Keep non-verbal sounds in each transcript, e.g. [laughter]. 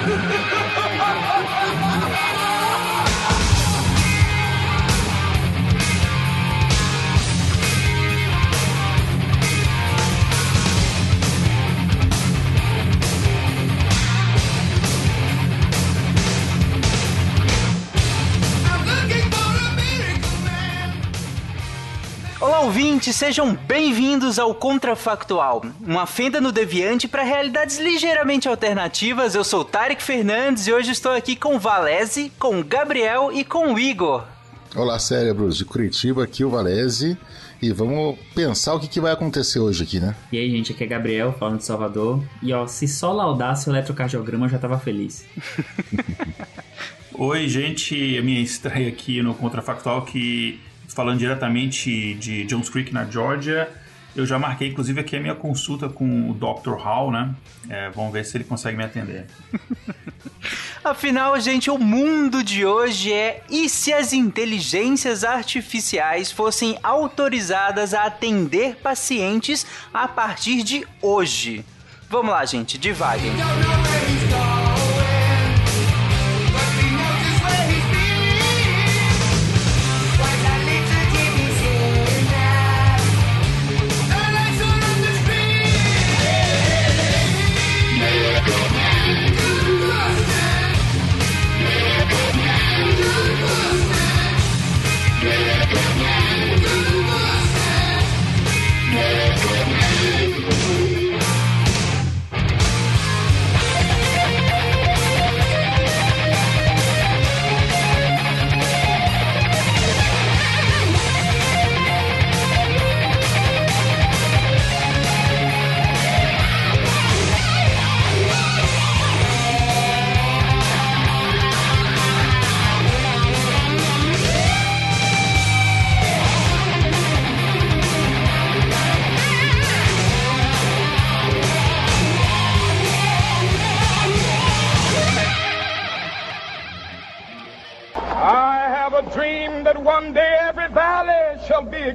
Ha ha ha! Ouvintes, sejam bem-vindos ao Contrafactual, uma fenda no deviante para realidades ligeiramente alternativas. Eu sou Tarek Fernandes e hoje estou aqui com o Valese, com o Gabriel e com o Igor. Olá, cérebros de Curitiba, aqui o Valese. E vamos pensar o que, que vai acontecer hoje aqui, né? E aí, gente, aqui é Gabriel, falando de Salvador. E ó, se só laudasse o eletrocardiograma, eu já tava feliz. [laughs] Oi, gente, a minha estreia aqui no Contrafactual, que falando diretamente de Jones Creek, na Georgia. Eu já marquei, inclusive, aqui a minha consulta com o Dr. Hall, né? É, vamos ver se ele consegue me atender. [laughs] Afinal, gente, o mundo de hoje é e se as inteligências artificiais fossem autorizadas a atender pacientes a partir de hoje? Vamos lá, gente, devagar.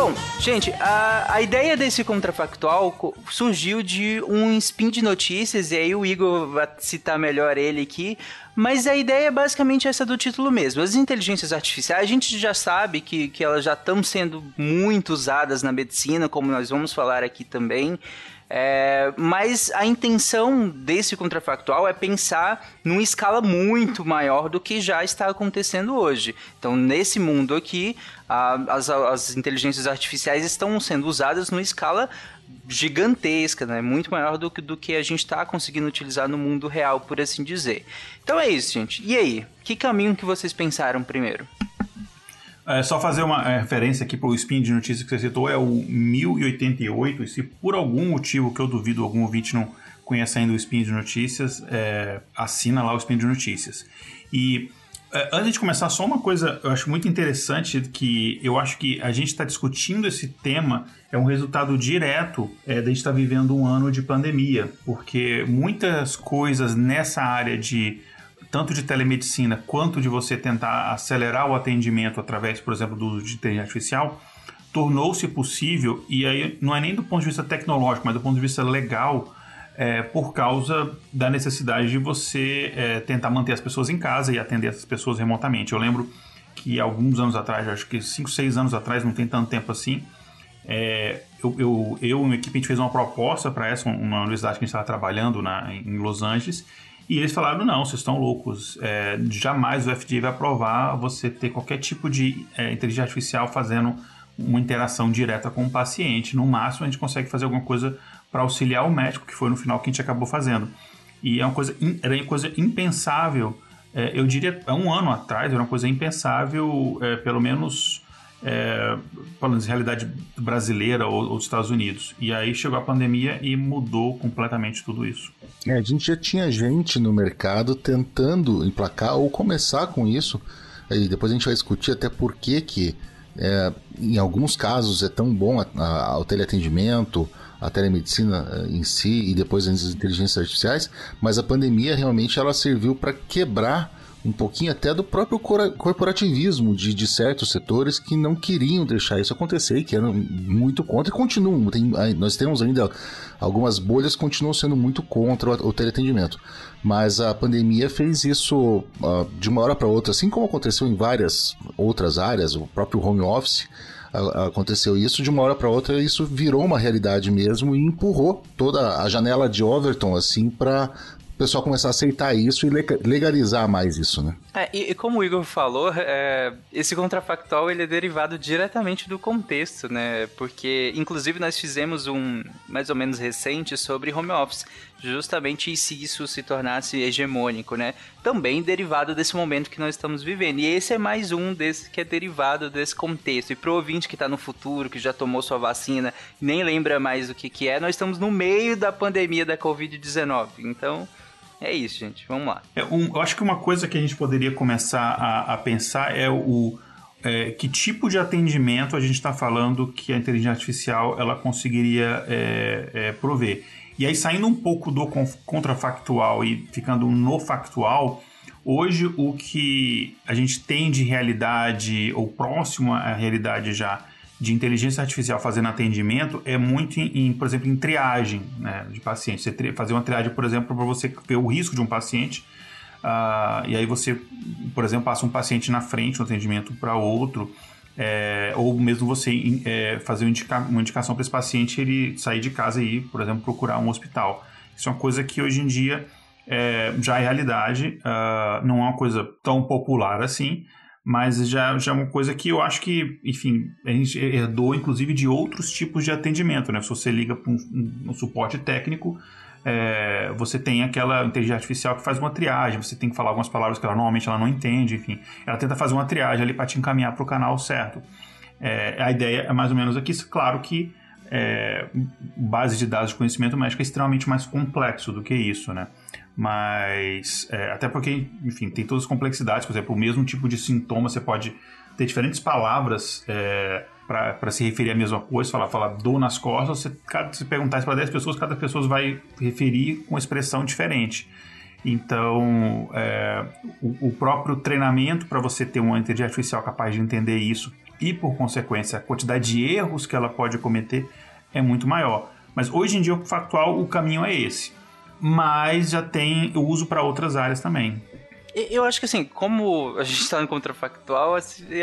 Bom, gente, a, a ideia desse contrafactual surgiu de um spin de notícias, e aí o Igor vai citar melhor ele aqui, mas a ideia é basicamente essa do título mesmo. As inteligências artificiais, a gente já sabe que, que elas já estão sendo muito usadas na medicina, como nós vamos falar aqui também. É, mas a intenção desse contrafactual é pensar numa escala muito maior do que já está acontecendo hoje. Então, nesse mundo aqui, a, as, as inteligências artificiais estão sendo usadas numa escala gigantesca, né? muito maior do que, do que a gente está conseguindo utilizar no mundo real, por assim dizer. Então é isso, gente. E aí? Que caminho que vocês pensaram primeiro? É, só fazer uma é, referência aqui para o spin de notícias que você citou, é o 1088, e se por algum motivo que eu duvido algum ouvinte não conhece ainda o spin de notícias, é, assina lá o spin de notícias. E antes de começar, só uma coisa eu acho muito interessante que eu acho que a gente está discutindo esse tema é um resultado direto é, de a gente estar tá vivendo um ano de pandemia, porque muitas coisas nessa área de tanto de telemedicina quanto de você tentar acelerar o atendimento através, por exemplo, do uso de inteligência artificial, tornou-se possível, e aí não é nem do ponto de vista tecnológico, mas do ponto de vista legal, é, por causa da necessidade de você é, tentar manter as pessoas em casa e atender essas pessoas remotamente. Eu lembro que alguns anos atrás, acho que 5, 6 anos atrás, não tem tanto tempo assim, é, eu, eu, eu e uma equipe a gente fez uma proposta para essa, uma universidade que a gente estava trabalhando na, em Los Angeles, e eles falaram: não, vocês estão loucos. É, jamais o FDA vai aprovar você ter qualquer tipo de é, inteligência artificial fazendo uma interação direta com o paciente. No máximo, a gente consegue fazer alguma coisa para auxiliar o médico, que foi no final que a gente acabou fazendo. E é uma coisa, era uma coisa impensável é, eu diria, há um ano atrás, era uma coisa impensável, é, pelo menos é, falando de realidade brasileira ou, ou dos Estados Unidos. E aí chegou a pandemia e mudou completamente tudo isso. É, a gente já tinha gente no mercado tentando emplacar ou começar com isso. E depois a gente vai discutir até por que que é, em alguns casos é tão bom a, a, o teleatendimento, a telemedicina eh, em si e depois as inteligências artificiais, mas a pandemia realmente ela serviu para quebrar um pouquinho até do próprio corporativismo de, de, certos setores que não queriam deixar isso acontecer, que eram muito contra e continuam. Tem, nós temos ainda algumas bolhas que continuam sendo muito contra o, o teleatendimento. Mas a pandemia fez isso uh, de uma hora para outra, assim como aconteceu em várias outras áreas, o próprio home office aconteceu isso de uma hora para outra isso virou uma realidade mesmo e empurrou toda a janela de Overton assim para o pessoal começar a aceitar isso e legalizar mais isso, né? É, e, e, como o Igor falou, é, esse contrafactual ele é derivado diretamente do contexto, né? Porque, inclusive, nós fizemos um mais ou menos recente sobre home office, justamente se isso se tornasse hegemônico, né? Também derivado desse momento que nós estamos vivendo. E esse é mais um desse que é derivado desse contexto. E pro ouvinte que está no futuro, que já tomou sua vacina, nem lembra mais o que, que é, nós estamos no meio da pandemia da Covid-19. Então é isso, gente. Vamos lá. É, um, eu acho que uma coisa que a gente poderia começar a, a pensar é o é, que tipo de atendimento a gente está falando que a inteligência artificial ela conseguiria é, é, prover. E aí, saindo um pouco do contrafactual e ficando no factual, hoje o que a gente tem de realidade, ou próximo à realidade já, de inteligência artificial fazendo atendimento é muito em, por exemplo, em triagem né, de pacientes. Você fazer uma triagem, por exemplo, para você ver o risco de um paciente. Uh, e aí você, por exemplo, passa um paciente na frente, um atendimento para outro. É, ou mesmo você é, fazer uma, indica, uma indicação para esse paciente ele sair de casa e ir, por exemplo, procurar um hospital. Isso é uma coisa que hoje em dia é, já é realidade, uh, não é uma coisa tão popular assim, mas já, já é uma coisa que eu acho que, enfim, a gente herdou inclusive de outros tipos de atendimento, né? Se você liga para um, um, um, suporte técnico, é, você tem aquela inteligência artificial que faz uma triagem, você tem que falar algumas palavras que ela normalmente ela não entende, enfim, ela tenta fazer uma triagem ali para te encaminhar para o canal certo. É, a ideia é mais ou menos aqui, claro que é, base de dados de conhecimento médico é extremamente mais complexo do que isso, né? mas é, até porque, enfim, tem todas as complexidades, por exemplo, o mesmo tipo de sintoma você pode ter diferentes palavras é, para se referir à mesma coisa, falar, falar dor nas costas, você, cada, se perguntar para 10 pessoas, cada pessoa vai referir com expressão diferente. Então, é, o, o, próprio treinamento para você ter uma inteligência artificial capaz de entender isso e, por consequência, a quantidade de erros que ela pode cometer é muito maior. Mas hoje em dia, o factual, o caminho é esse mas já tem uso para outras áreas também. Eu acho que assim, como a gente está no contrafactual,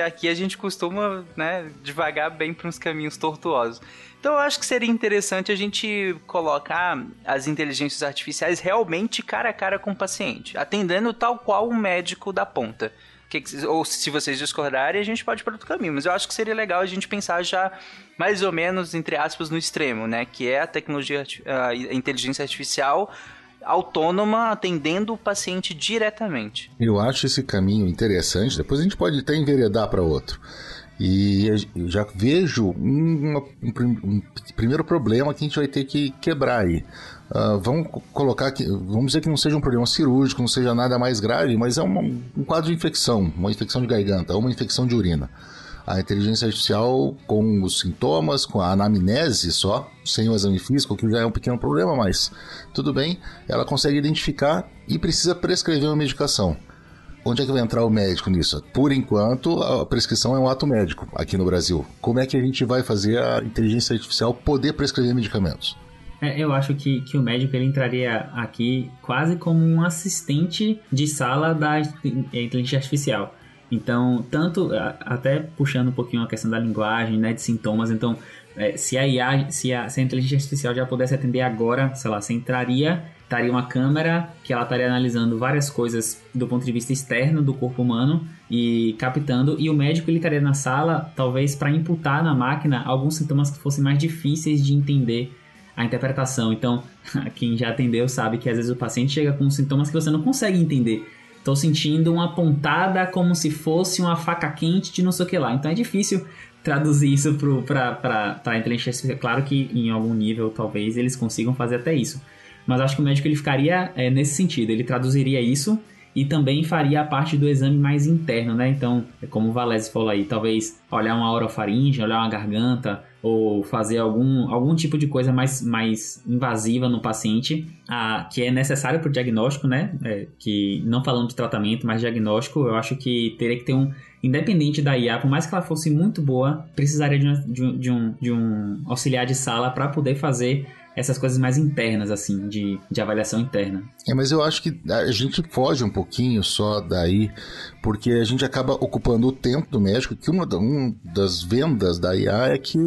aqui a gente costuma, né, devagar bem para uns caminhos tortuosos. Então eu acho que seria interessante a gente colocar as inteligências artificiais realmente cara a cara com o paciente, atendendo tal qual um médico da ponta. Que, ou se vocês discordarem, a gente pode ir para outro caminho. Mas eu acho que seria legal a gente pensar já mais ou menos, entre aspas, no extremo, né? Que é a tecnologia, a inteligência artificial autônoma atendendo o paciente diretamente. Eu acho esse caminho interessante. Depois a gente pode até enveredar para outro. E eu já vejo um, um, um, primeiro problema que a gente vai ter que quebrar aí. Uh, vamos colocar que, vamos dizer que não seja um problema cirúrgico, não seja nada mais grave, mas é uma, um quadro de infecção, uma infecção de garganta, uma infecção de urina. A inteligência artificial, com os sintomas, com a anamnese só, sem o exame físico, que já é um pequeno problema, mas tudo bem, ela consegue identificar e precisa prescrever uma medicação. Onde é que vai entrar o médico nisso? Por enquanto, a prescrição é um ato médico aqui no Brasil. Como é que a gente vai fazer a inteligência artificial poder prescrever medicamentos? É, eu acho que, que o médico ele entraria aqui quase como um assistente de sala da inteligência artificial. Então, tanto, até puxando um pouquinho a questão da linguagem, né, de sintomas, então, é, se, a IA, se, a, se a inteligência artificial já pudesse atender agora, sei lá, você entraria estaria uma câmera que ela estaria analisando várias coisas do ponto de vista externo do corpo humano e captando e o médico ele estaria na sala talvez para imputar na máquina alguns sintomas que fossem mais difíceis de entender a interpretação. Então, [laughs] quem já atendeu sabe que às vezes o paciente chega com sintomas que você não consegue entender. Tô sentindo uma pontada como se fosse uma faca quente de não sei o que lá. Então é difícil traduzir isso para a inteligência artificial. Claro que em algum nível talvez eles consigam fazer até isso. Mas acho que o médico ele ficaria é, nesse sentido, ele traduziria isso e também faria a parte do exame mais interno, né? Então, é como o Valese falou aí, talvez olhar uma orofaringe, olhar uma garganta, ou fazer algum, algum tipo de coisa mais, mais invasiva no paciente, ah, que é necessário para o diagnóstico, né? É, que não falando de tratamento, mas diagnóstico, eu acho que teria que ter um, independente da IA, por mais que ela fosse muito boa, precisaria de, de, de um, de um auxiliar de sala para poder fazer essas coisas mais internas, assim, de, de avaliação interna. É, mas eu acho que a gente foge um pouquinho só daí, porque a gente acaba ocupando o tempo do médico, que uma, uma das vendas da IA é que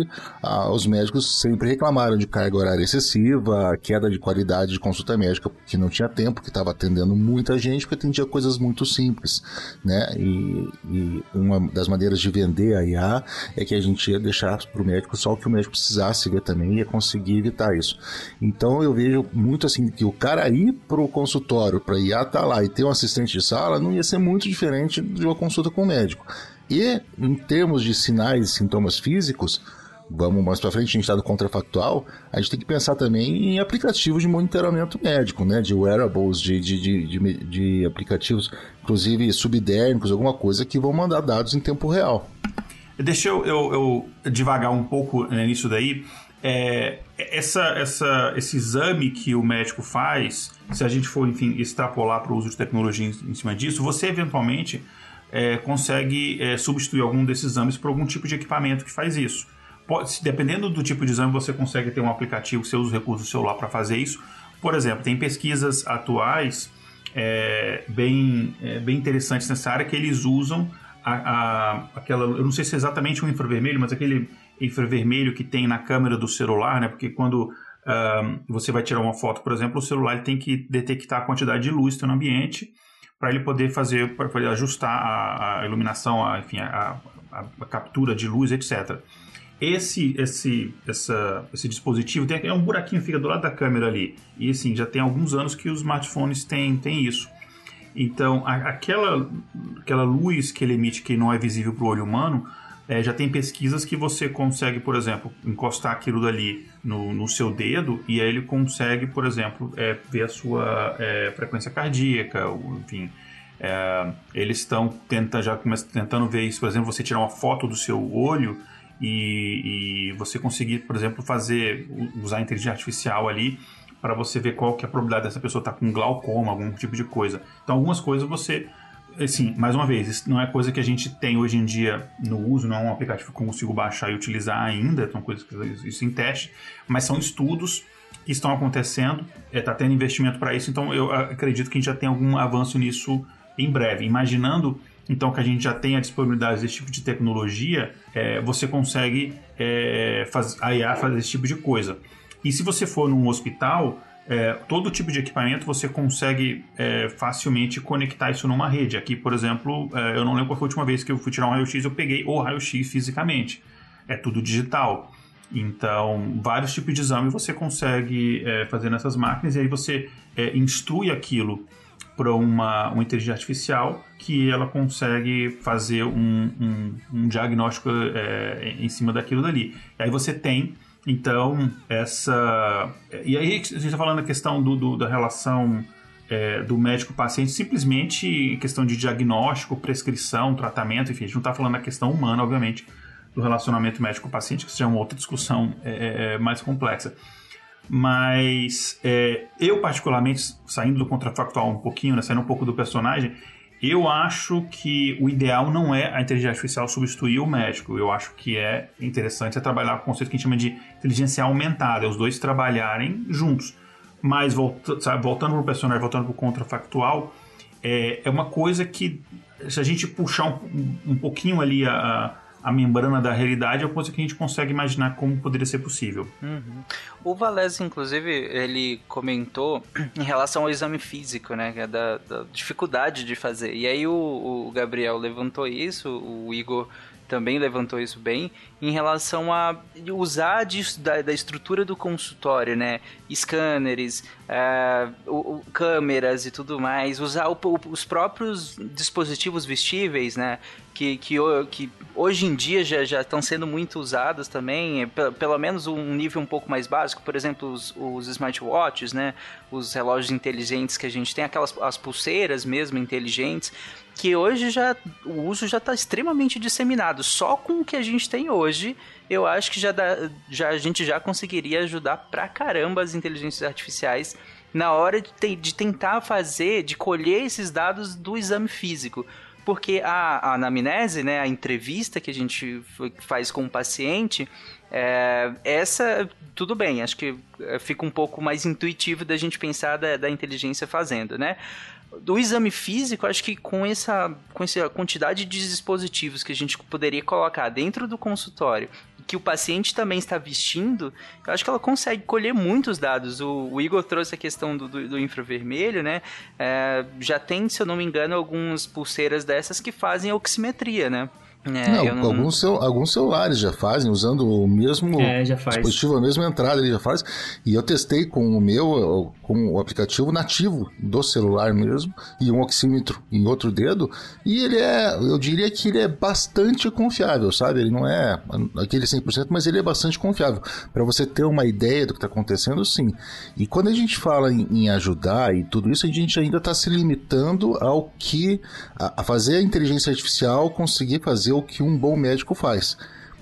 ah, os médicos sempre reclamaram de carga horária excessiva, queda de qualidade de consulta médica, que não tinha tempo, que estava atendendo muita gente, porque atendia coisas muito simples, né? E, e, uma das maneiras de vender a IA é que a gente ia deixar para o médico só o que o médico precisasse ver também ia conseguir evitar isso. Então eu vejo muito assim que o cara ir pro consultório para IA tá lá e ter um assistente de sala não ia ser muito diferente de uma consulta com o médico. E em termos de sinais e sintomas físicos, vamos mais para frente, a gente está no contrafactual, a gente tem que pensar também em aplicativos de monitoramento médico, né? De wearables, de, de, de, de, de aplicativos, inclusive subdérmicos, alguma coisa que vão mandar dados em tempo real. Deixa eu, eu, eu devagar um pouco né, nisso daí. É, essa, essa, esse exame que o médico faz, se a gente for, enfim, extrapolar para o uso de tecnologia em, cima disso, você eventualmente é, consegue é, substituir algum desses exames por algum tipo de equipamento que faz isso. Pode, dependendo do tipo de exame, você consegue ter um aplicativo, você usa os recursos do celular para fazer isso. Por exemplo, tem pesquisas atuais é, bem, é, bem interessantes nessa área que eles usam a, a, aquela, eu não sei se é exatamente um infravermelho, mas aquele infravermelho que tem na câmera do celular, né? Porque quando você vai tirar uma foto, por exemplo, o celular tem que detectar a quantidade de luz que está no ambiente para ele poder fazer, para poder ajustar a, a iluminação, a, enfim, a, a, captura de luz, etc. Esse, esse, essa, esse dispositivo tem é um buraquinho fica do lado da câmera ali e assim já tem alguns anos que os smartphones têm, têm isso. Então, aquela, aquela luz que ele emite que não é visível para o olho humano, é, já tem pesquisas que você consegue, por exemplo, encostar aquilo dali no, no seu dedo e aí ele consegue, por exemplo, é, ver a sua é, frequência cardíaca, enfim. É, eles estão tenta, já tentando ver isso, por exemplo, você tirar uma foto do seu olho e, e você conseguir, por exemplo, fazer usar a inteligência artificial ali para você ver qual que é a probabilidade dessa pessoa estar tá com glaucoma, algum tipo de coisa. Então, algumas coisas você assim, mais uma vez, isso não é coisa que a gente tem hoje em dia no uso, não é um aplicativo que eu consigo baixar e utilizar ainda, são coisas que isso em teste, mas são estudos que estão acontecendo, está é, tendo investimento para isso, então eu acredito que a gente já tem algum avanço nisso em breve. Imaginando então que a gente já tem a disponibilidade desse tipo de tecnologia, é, você consegue é, faz, a IA fazer esse tipo de coisa. E se você for num hospital, é, todo tipo de equipamento você consegue é, facilmente conectar isso numa rede. Aqui, por exemplo, é, eu não lembro qual foi a última vez que eu fui tirar um raio-x, eu peguei o raio-x fisicamente. É tudo digital. Então, vários tipos de exame você consegue é, fazer nessas máquinas e aí você é, instrui aquilo para uma, uma inteligência artificial que ela consegue fazer um, um, um diagnóstico é, em cima daquilo dali. E aí você tem então, essa. E aí, a gente está falando a questão do, do da relação é, do médico-paciente, simplesmente questão de diagnóstico, prescrição, tratamento, enfim, a gente não está falando a questão humana, obviamente, do relacionamento médico-paciente, que isso já é uma outra discussão é, é, é mais complexa. Mas é, eu, particularmente, saindo do contrafactual um pouquinho, né, saindo um pouco do personagem, eu acho que o ideal não é a inteligência artificial substituir o médico. Eu acho que é interessante é trabalhar com o conceito que a gente chama de inteligência aumentada, é os dois trabalharem juntos. Mas sabe, voltando para o personagem, voltando para o contrafactual, é, é uma coisa que, se a gente puxar um, um pouquinho ali a membrana da realidade é coisa que a gente consegue imaginar como poderia ser possível. Uhum. O Valese, inclusive, ele comentou em relação ao exame físico, né? É da, da, dificuldade de fazer. E aí o, o, Gabriel levantou isso, o Igor também levantou isso bem, em relação a usar da, da, estrutura do consultório, né? Scanners, é, o, o, câmeras e tudo mais, usar o, os próprios dispositivos vestíveis, né? Que, que, que hoje em dia já, já estão sendo muito usados também, é, pelo menos um nível um pouco mais básico, por exemplo, os, os smartwatches, né? Os relógios inteligentes que a gente tem, aquelas as pulseiras mesmo inteligentes, que hoje já o uso já está extremamente disseminado. Só com o que a gente tem hoje, eu acho que já, dá, já a gente já conseguiria ajudar pra caramba as inteligências artificiais na hora de, te, de tentar fazer, de colher esses dados do exame físico porque a, a anamnese, né, a entrevista que a gente faz com o paciente, é, essa, tudo bem, acho que é, fica um pouco mais intuitivo da gente pensar da, da inteligência fazendo, né? Do exame físico, acho que com essa, com essa quantidade de dispositivos que a gente poderia colocar dentro do consultório que o paciente também está vestindo, eu acho que ela consegue colher muitos dados. O, o Igor trouxe a questão do, do, do infravermelho, né? É, já tem, se eu não me engano, algumas pulseiras dessas que fazem oximetria, né? É, não, não... Alguns, cel alguns celulares já fazem, usando o mesmo é, dispositivo, a mesma entrada, ele já faz. E eu testei com o meu, com o aplicativo nativo do celular mesmo, e um oxímetro em outro dedo, e ele é, eu diria que ele é bastante confiável, sabe? Ele não é aquele 100%, mas ele é bastante confiável. Para você ter uma ideia do que está acontecendo, sim. E quando a gente fala em, em ajudar e tudo isso, a gente ainda está se limitando ao que, a, a fazer a inteligência artificial conseguir fazer o que um bom médico faz.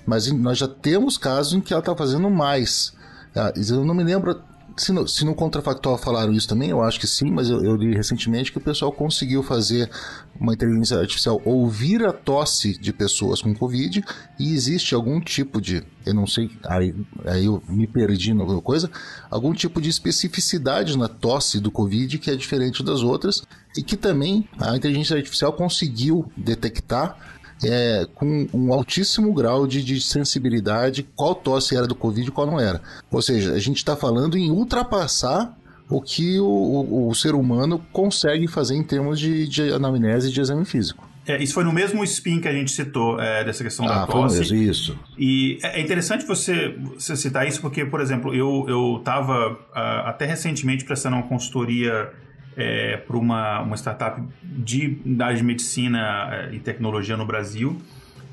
Mas nós já temos casos em que ela está fazendo mais. Ah, eu não me lembro se no, se no contrafactual falaram isso também, eu acho que sim, mas eu, eu, li recentemente que o pessoal conseguiu fazer uma inteligência artificial ouvir a tosse de pessoas com Covid e existe algum tipo de, eu não sei, aí, aí eu me perdi em alguma coisa, algum tipo de especificidade na tosse do Covid que é diferente das outras e que também a inteligência artificial conseguiu detectar é, com um altíssimo grau de, de, sensibilidade qual tosse era do Covid e qual não era. Ou seja, a gente está falando em ultrapassar o que o, o, o, ser humano consegue fazer em termos de, de anamnese e de exame físico. É, isso foi no mesmo spin que a gente citou, é, dessa questão ah, da tosse. Mesmo, isso. E é, é interessante você, você citar isso, porque, por exemplo, eu estava uh, até recentemente prestando uma consultoria é, para uma, uma startup de, da área de medicina é, e tecnologia no Brasil.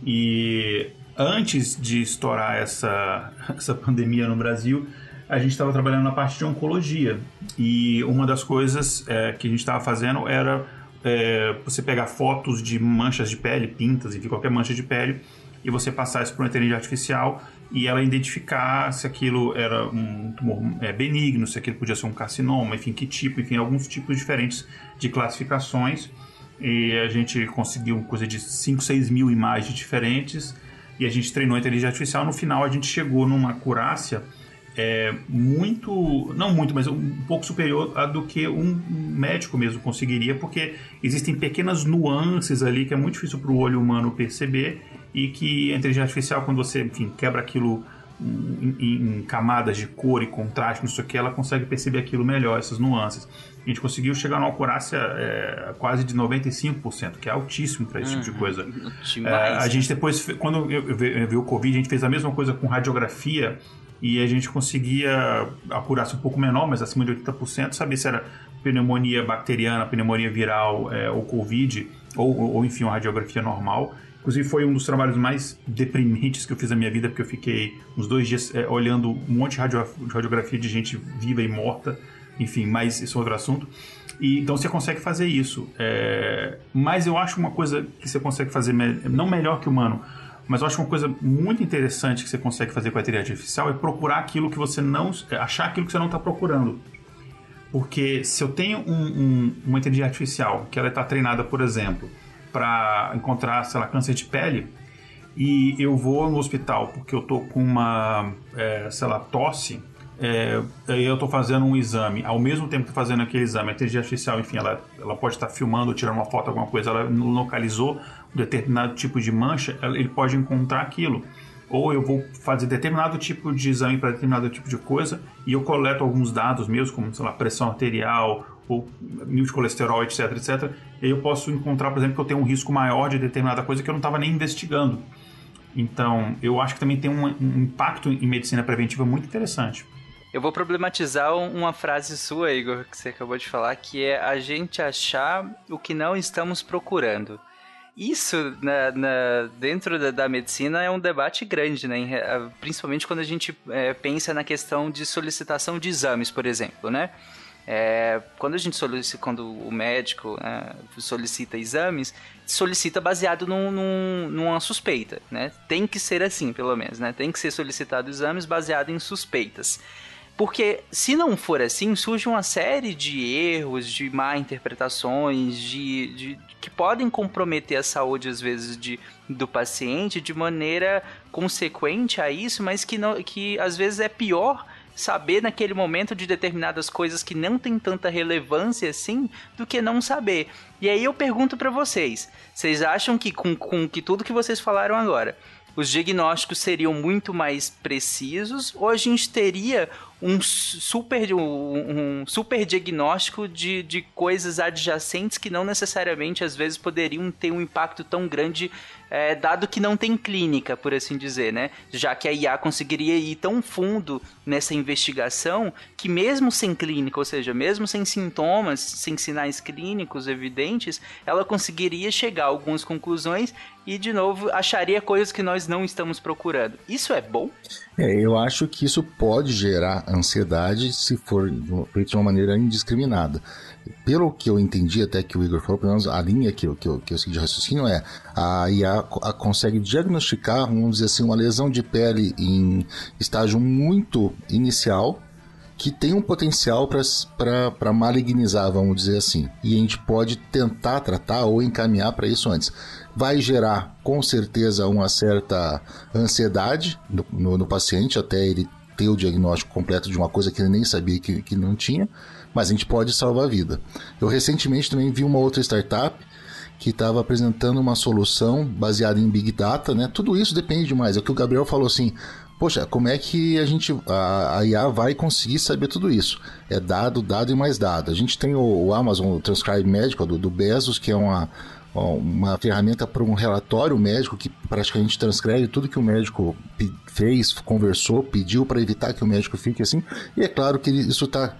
E antes de estourar essa, [laughs] essa pandemia no Brasil, a gente estava trabalhando na parte de oncologia. E uma das coisas é, que a gente estava fazendo era é, você pegar fotos de manchas de pele, pintas, enfim, qualquer mancha de pele, e você passar isso para uma inteligência artificial e ela identificar se aquilo era um tumor é, benigno, se aquilo podia ser um carcinoma, enfim, que tipo, enfim, alguns tipos diferentes de classificações. E a gente conseguiu coisa de 5, 6 mil imagens diferentes e a gente treinou a inteligência artificial. No final, a gente chegou numa acurácia é, muito, não muito, mas um pouco superior a do que um médico mesmo conseguiria, porque existem pequenas nuances ali que é muito difícil para o olho humano perceber e que a inteligência artificial, quando você enfim, quebra aquilo em, em, camadas de cor e contraste, não sei o que, ela consegue perceber aquilo melhor, essas nuances. A gente conseguiu chegar numa acurácia é, quase de 95%, que é altíssimo para esse tipo de uhum. coisa. É, a gente depois, quando eu, eu, eu vi o Covid, a gente fez a mesma coisa com radiografia e a gente conseguia acurar-se um pouco menor, mas acima de 80%, saber se era pneumonia bacteriana, pneumonia viral é, ou Covid, ou, ou enfim, uma radiografia normal. Inclusive foi um dos trabalhos mais deprimentes que eu fiz na minha vida, porque eu fiquei uns dois dias é, olhando um monte de radiografia de gente viva e morta. Enfim, mas isso é outro assunto. E, então você consegue fazer isso. É, mas eu acho uma coisa que você consegue fazer, me não melhor que humano, mas eu acho uma coisa muito interessante que você consegue fazer com a inteligência artificial é procurar aquilo que você não. achar aquilo que você não está procurando. Porque se eu tenho um, um, uma inteligência artificial que ela está treinada, por exemplo, para encontrar, sei lá, câncer de pele e eu vou no hospital porque eu tô com uma, é, sei lá, tosse, é, eu estou fazendo um exame, ao mesmo tempo que fazendo aquele exame, a inteligência artificial, enfim, ela, ela pode estar filmando, tirando uma foto, alguma coisa, ela localizou determinado tipo de mancha, ele pode encontrar aquilo. Ou eu vou fazer determinado tipo de exame para determinado tipo de coisa e eu coleto alguns dados meus, como, sei lá, pressão arterial, ou nível de colesterol, etc, etc. E eu posso encontrar, por exemplo, que eu tenho um risco maior de determinada coisa que eu não estava nem investigando. Então, eu acho que também tem um, um impacto em medicina preventiva muito interessante. Eu vou problematizar uma frase sua, Igor, que você acabou de falar, que é a gente achar o que não estamos procurando. Isso, na, na, dentro da, da, medicina, é um debate grande, né? Principalmente quando a gente é, pensa na questão de solicitação de exames, por exemplo, né? É, quando a gente solicita, quando o médico né, solicita exames, solicita baseado num, num, numa suspeita, né? Tem que ser assim, pelo menos, né? Tem que ser solicitado exames baseado em suspeitas. Porque se não for assim, surge uma série de erros, de má interpretações, de, de, que podem comprometer a saúde, às vezes, de, do paciente de maneira consequente a isso, mas que, não, que às vezes é pior saber naquele momento de determinadas coisas que não tem tanta relevância assim do que não saber. E aí eu pergunto para vocês, vocês acham que com, com que tudo que vocês falaram agora, os diagnósticos seriam muito mais precisos ou a gente teria um super, um, um super diagnóstico de, de coisas adjacentes que não necessariamente às vezes poderiam ter um impacto tão grande é, dado que não tem clínica, por assim dizer, né? Já que a IA conseguiria ir tão fundo nessa investigação que mesmo sem clínica, ou seja, mesmo sem sintomas, sem sinais clínicos evidentes, ela conseguiria chegar a algumas conclusões e, de novo, acharia coisas que nós não estamos procurando. Isso é bom? É, eu acho que isso pode gerar ansiedade se for feito de uma maneira indiscriminada pelo que eu entendi até que o Igor falou, pelo menos a linha que eu, que eu, que eu segui de raciocínio é a IA consegue diagnosticar, vamos dizer assim, uma lesão de pele em estágio muito inicial que tem um potencial para malignizar, vamos dizer assim. E a gente pode tentar tratar ou encaminhar para isso antes. Vai gerar, com certeza, uma certa ansiedade no, no, no paciente, até ele ter o diagnóstico completo de uma coisa que ele nem sabia que, que não tinha mas a gente pode salvar a vida. Eu recentemente também vi uma outra startup que estava apresentando uma solução baseada em Big Data, né? Tudo isso depende demais. É o que o Gabriel falou assim. Poxa, como é que a gente a, a IA vai conseguir saber tudo isso? É dado, dado e mais dado. A gente tem o, o Amazon Transcribe Medical do, do Bezos, que é uma, uma ferramenta para um relatório médico que praticamente transcreve tudo que o médico fez, conversou, pediu para evitar que o médico fique assim. E é claro que isso está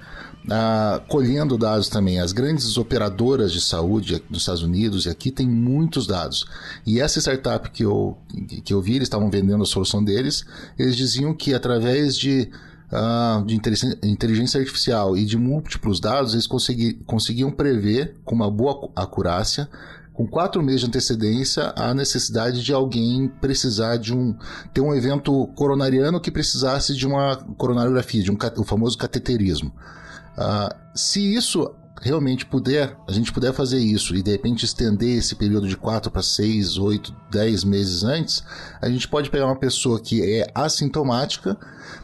ah, colhendo dados também. As grandes operadoras de saúde dos Estados Unidos e aqui tem muitos dados. E essa startup que eu, que eu vi, eles estavam vendendo a solução deles, eles diziam que através de Uh, de inteligência artificial e de múltiplos dados, eles consegui, conseguiam prever com uma boa acurácia, com quatro meses de antecedência, a necessidade de alguém precisar de um. ter um evento coronariano que precisasse de uma coronariografia, de um, o famoso cateterismo. Uh, se isso realmente puder, a gente puder fazer isso e de repente estender esse período de 4 para 6, 8, 10 meses antes, a gente pode pegar uma pessoa que é assintomática,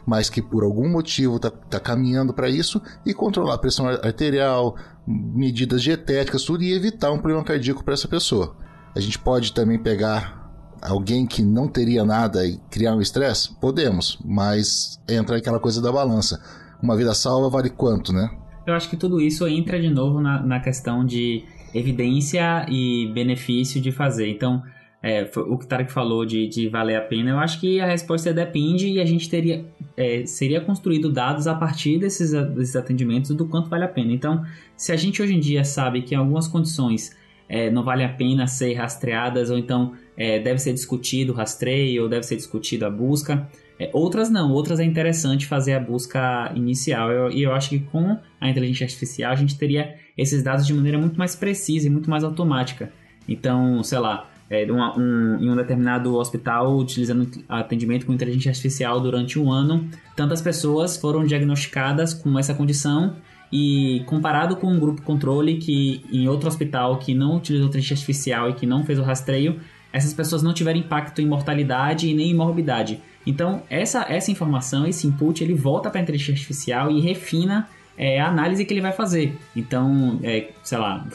mas que por algum motivo está tá caminhando para isso e controlar a pressão arterial, medidas dietéticas, tudo e evitar um problema cardíaco para essa pessoa. A gente pode também pegar alguém que não teria nada e criar um estresse? Podemos, mas entra aquela coisa da balança uma vida salva vale quanto, né? Eu acho que tudo isso entra de novo na, na questão de evidência e benefício de fazer. Então, é, o que o Tarek falou de, de valer a pena, eu acho que a resposta é depende e a gente teria é, seria construído dados a partir desses, desses atendimentos do quanto vale a pena. Então, se a gente hoje em dia sabe que em algumas condições é, não vale a pena ser rastreadas ou então é, deve ser discutido o rastreio ou deve ser discutido a busca, é, outras não, outras é interessante fazer a busca inicial. Eu, e eu acho que com a inteligência artificial a gente teria esses dados de maneira muito mais precisa e muito mais automática. Então, sei lá, é, um, em um determinado hospital, utilizando atendimento com inteligência artificial durante um ano, tantas pessoas foram diagnosticadas com essa condição e comparado com um grupo controle que em outro hospital que não utilizou inteligência artificial e que não fez o rastreio, essas pessoas não tiveram impacto em mortalidade e nem em morbidade. Então, essa, essa informação, esse input, ele volta para a inteligência artificial e refina é, a análise que ele vai fazer. Então, é, sei lá,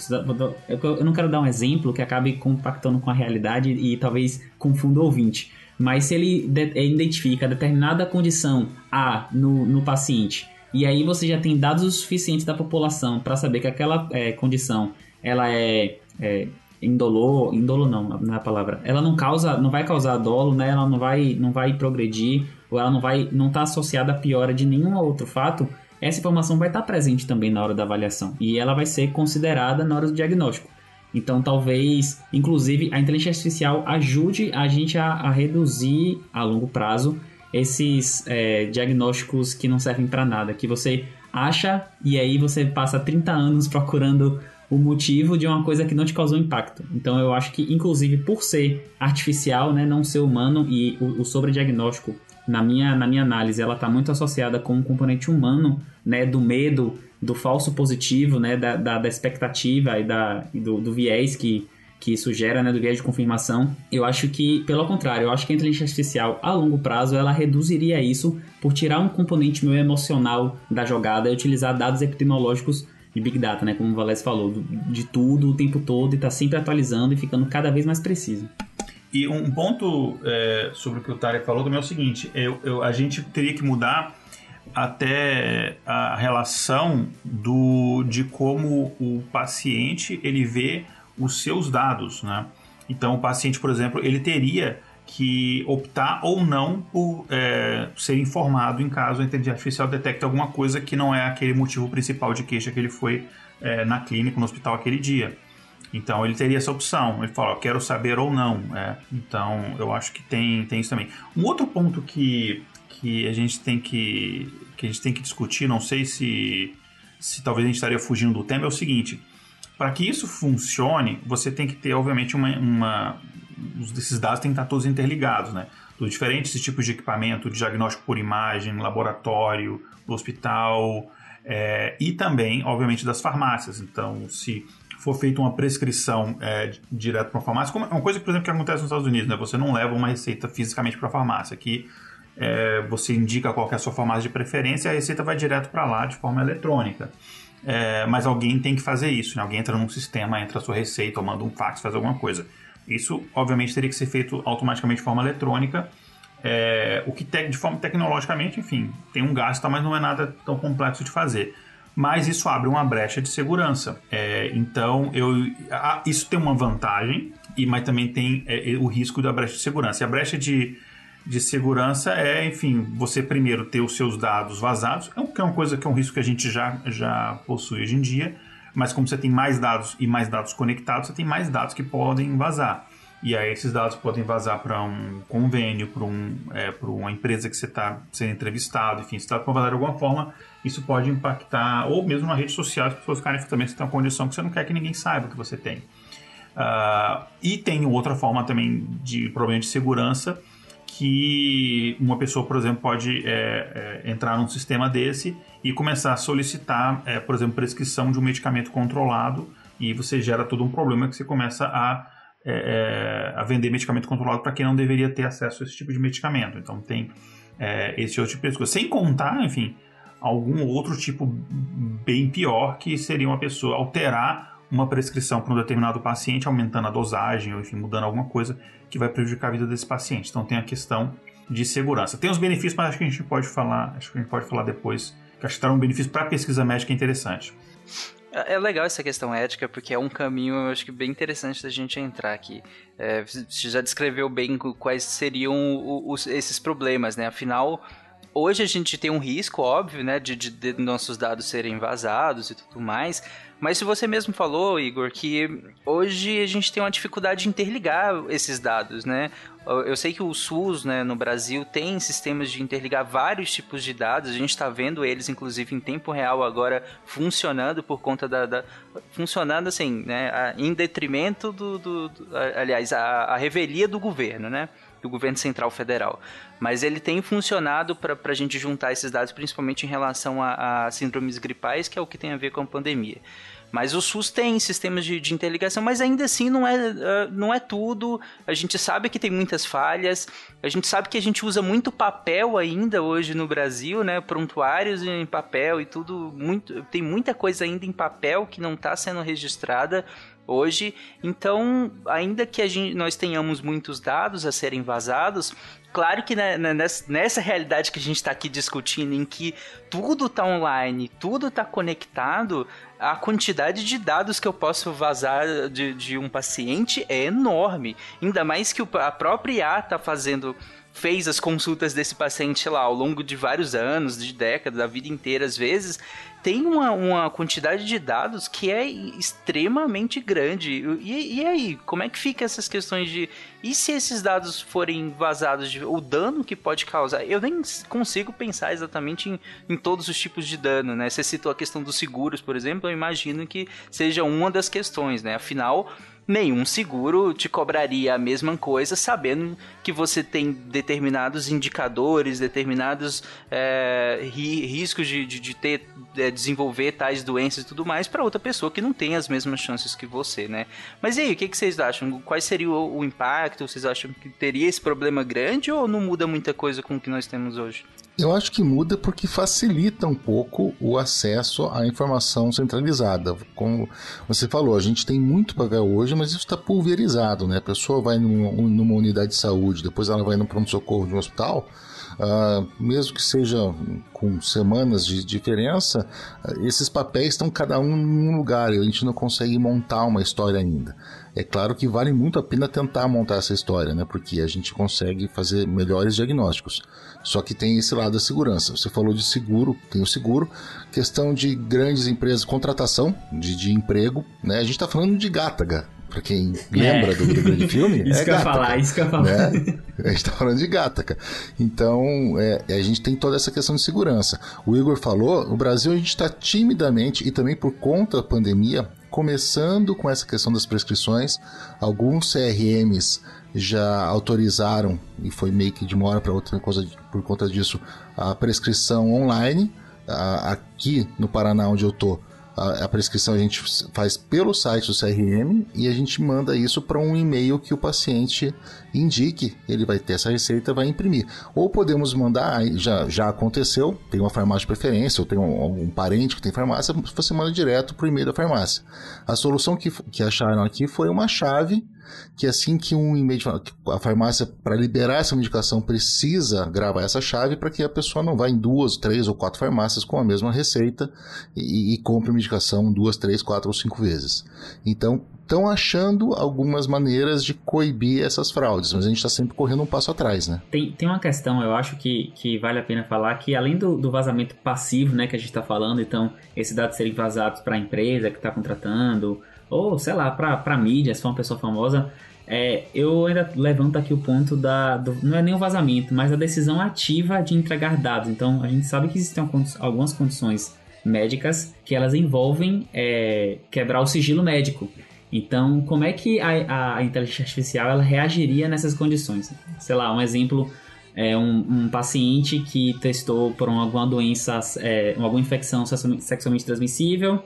eu não quero dar um exemplo que acabe compactando com a realidade e talvez confunda o ouvinte. Mas se ele identifica determinada condição A no, no paciente, e aí você já tem dados suficientes da população para saber que aquela é, condição ela é, é indolor, indolor não, não é a palavra. Ela não causa, não vai causar dolo, né? Ela não vai, não vai progredir ou ela não vai, não está associada a piora de nenhum outro fato. Essa informação vai estar presente também na hora da avaliação e ela vai ser considerada na hora do diagnóstico. Então, talvez, inclusive, a inteligência artificial ajude a gente a, a reduzir a longo prazo esses é, diagnósticos que não servem para nada, que você acha e aí você passa 30 anos procurando o motivo de uma coisa que não te causou impacto. Então eu acho que, inclusive, por ser artificial, né, não ser humano e o, o sobrediagnóstico, na minha, na minha análise, ela está muito associada com o um componente humano, né, do medo, do falso positivo, né, da, da, da expectativa e, da, e do, do viés que, que isso gera, né, do viés de confirmação. Eu acho que, pelo contrário, eu acho que a inteligência artificial, a longo prazo, ela reduziria isso por tirar um componente meu emocional da jogada e utilizar dados epidemiológicos de Big Data, né, como o Valés falou, de tudo o tempo todo e tá sempre atualizando e ficando cada vez mais preciso. E um ponto é, sobre o que o Tarek falou também é o seguinte: eu, eu, a gente teria que mudar até a relação do, de como o paciente ele vê os seus dados, né? Então, o paciente, por exemplo, ele teria que optar ou não por é, ser informado em caso a inteligência artificial detecte alguma coisa que não é aquele motivo principal de queixa que ele foi é, na clínica, no hospital aquele dia. Então ele teria essa opção. Ele fala, quero saber ou não. É, então eu acho que tem, tem isso também. Um outro ponto que, que a gente tem que que a gente tem que discutir, não sei se, se talvez a gente estaria fugindo do tema, é o seguinte. Para que isso funcione, você tem que ter, obviamente, uma, uma esses dados têm que estar todos interligados, né? Dos diferentes tipos de equipamento, de diagnóstico por imagem, laboratório, hospital é, e também, obviamente, das farmácias. Então, se for feita uma prescrição é, direto para uma farmácia, como é uma coisa, por exemplo, que acontece nos Estados Unidos, né? Você não leva uma receita fisicamente para a farmácia. Aqui é, você indica qual é a sua farmácia de preferência e a receita vai direto para lá de forma eletrônica. É, mas alguém tem que fazer isso, né? Alguém entra num sistema, entra a sua receita ou manda um fax, faz alguma coisa. Isso, obviamente, teria que ser feito automaticamente de forma eletrônica, é, o que de forma tecnologicamente, enfim, tem um gasto, mas não é nada tão complexo de fazer. Mas isso abre uma brecha de segurança. É, então, eu, a, isso tem uma vantagem, e mas também tem é, o risco da brecha de segurança. E a brecha de, de segurança é, enfim, você primeiro ter os seus dados vazados, é que é uma coisa que é um risco que a gente já, já possui hoje em dia, mas como você tem mais dados e mais dados conectados, você tem mais dados que podem vazar. E aí esses dados podem vazar para um convênio, para um, é, uma empresa que você está sendo entrevistado, enfim, se está vazar de alguma forma, isso pode impactar, ou mesmo na rede social, as pessoas ficarem também você tem uma condição que você não quer que ninguém saiba que você tem. Uh, e tem outra forma também de problema de segurança, que uma pessoa, por exemplo, pode é, é, entrar num sistema desse e começar a solicitar, é, por exemplo, prescrição de um medicamento controlado e você gera todo um problema que você começa a, é, é, a vender medicamento controlado para quem não deveria ter acesso a esse tipo de medicamento. Então tem é, esse outro tipo de coisa. Sem contar, enfim, algum outro tipo bem pior que seria uma pessoa alterar uma prescrição para um determinado paciente, aumentando a dosagem ou enfim, mudando alguma coisa que vai prejudicar a vida desse paciente. Então tem a questão de segurança. Tem os benefícios, mas acho que a gente pode falar, acho que a gente pode falar depois, que acho que um benefício para a pesquisa médica interessante. É, é legal essa questão ética, porque é um caminho, eu acho que bem interessante da gente entrar aqui. É, você já descreveu bem quais seriam os, esses problemas, né? Afinal, hoje a gente tem um risco, óbvio, né, de, de, de, nossos dados serem vazados e tudo mais, mas se você mesmo falou, Igor, que hoje a gente tem uma dificuldade de interligar esses dados, né? Eu sei que o SUS, né, no Brasil, tem sistemas de interligar vários tipos de dados. A gente está vendo eles, inclusive, em tempo real agora funcionando por conta da, da funcionando assim, né, em detrimento do, do, do aliás, a, a revelia do governo, né? Do governo central federal. Mas ele tem funcionado para a gente juntar esses dados, principalmente em relação a, a, síndromes gripais, que é o que tem a ver com a pandemia. Mas o SUS tem sistemas de, de interligação, mas ainda assim não é, uh, não é tudo. A gente sabe que tem muitas falhas, a gente sabe que a gente usa muito papel ainda hoje no Brasil, né? Prontuários em papel e tudo. Muito, tem muita coisa ainda em papel que não está sendo registrada hoje. Então, ainda que gente, nós tenhamos muitos dados a serem vazados, claro que né, né, nessa, nessa, realidade que a gente está aqui discutindo, em que tudo está online, tudo está conectado, a quantidade de dados que eu posso vazar de, de um paciente é enorme. Ainda mais que a própria IA está fazendo fez as consultas desse paciente lá ao longo de vários anos, de décadas, da vida inteira às vezes, tem uma, uma quantidade de dados que é extremamente grande. E, e aí, como é que fica essas questões de. E se esses dados forem vazados, de, o dano que pode causar? Eu nem consigo pensar exatamente em, em todos os tipos de dano, né? Você citou a questão dos seguros, por exemplo, eu imagino que seja uma das questões, né? Afinal nenhum seguro te cobraria a mesma coisa, sabendo que você tem determinados indicadores, determinados é, ri, riscos de, de, de ter é, desenvolver tais doenças e tudo mais para outra pessoa que não tem as mesmas chances que você, né? Mas e aí, o que, que vocês acham? Qual seria o, o impacto? Vocês acham que teria esse problema grande ou não muda muita coisa com o que nós temos hoje? Eu acho que muda porque facilita um pouco o acesso à informação centralizada. Como você falou, a gente tem muito para ver hoje, mas isso está pulverizado, né? A pessoa vai numa, unidade de saúde, depois ela vai no pronto-socorro de um hospital, uh, mesmo que seja com semanas de diferença, esses papéis estão cada um em um lugar e a gente não consegue montar uma história ainda. É claro que vale muito a pena tentar montar essa história, né? Porque a gente consegue fazer melhores diagnósticos. Só que tem esse lado da segurança. Você falou de seguro, tem o seguro. Questão de grandes empresas, contratação de, de emprego, né? A gente está falando de Gataga, para quem lembra é. do, do, grande filme. [laughs] isso é que eu falar, isso que eu falar. Né? A gente tá falando de Gataca. Então, é, a gente tem toda essa questão de segurança. O Igor falou, o Brasil a gente está timidamente, e também por conta da pandemia, começando com essa questão das prescrições. Alguns CRMs já autorizaram, e foi meio que de uma hora para outra coisa, por conta disso, a prescrição online. Aqui no Paraná, onde eu tô, a, a, prescrição a gente faz pelo site do CRM e a gente manda isso para um e-mail que o paciente indique, ele vai ter essa receita, vai imprimir. Ou podemos mandar, já, já aconteceu, tem uma farmácia de preferência, ou tem um, um parente que tem farmácia, você manda direto para o e-mail da farmácia. A solução que, que acharam aqui foi uma chave que assim que um e-mail a farmácia para liberar essa medicação precisa gravar essa chave para que a pessoa não vá em duas, três ou quatro farmácias com a mesma receita e, e compre a medicação duas, três, quatro ou cinco vezes. Então estão achando algumas maneiras de coibir essas fraudes, mas a gente está sempre correndo um passo atrás, né? Tem, tem uma questão, eu acho que, que vale a pena falar, que além do, do vazamento passivo, né, que a gente está falando, então, esses dados serem vazados para a empresa que está contratando, ou sei lá, para mídia, se for uma pessoa famosa, é, eu ainda levanto aqui o ponto da. Do, não é nem o vazamento, mas a decisão ativa de entregar dados. Então a gente sabe que existem algumas condições médicas que elas envolvem é, quebrar o sigilo médico. Então, como é que a, a, inteligência artificial ela reagiria nessas condições? Sei lá, um exemplo é um, um paciente que testou por alguma doença, é, alguma infecção sexualmente transmissível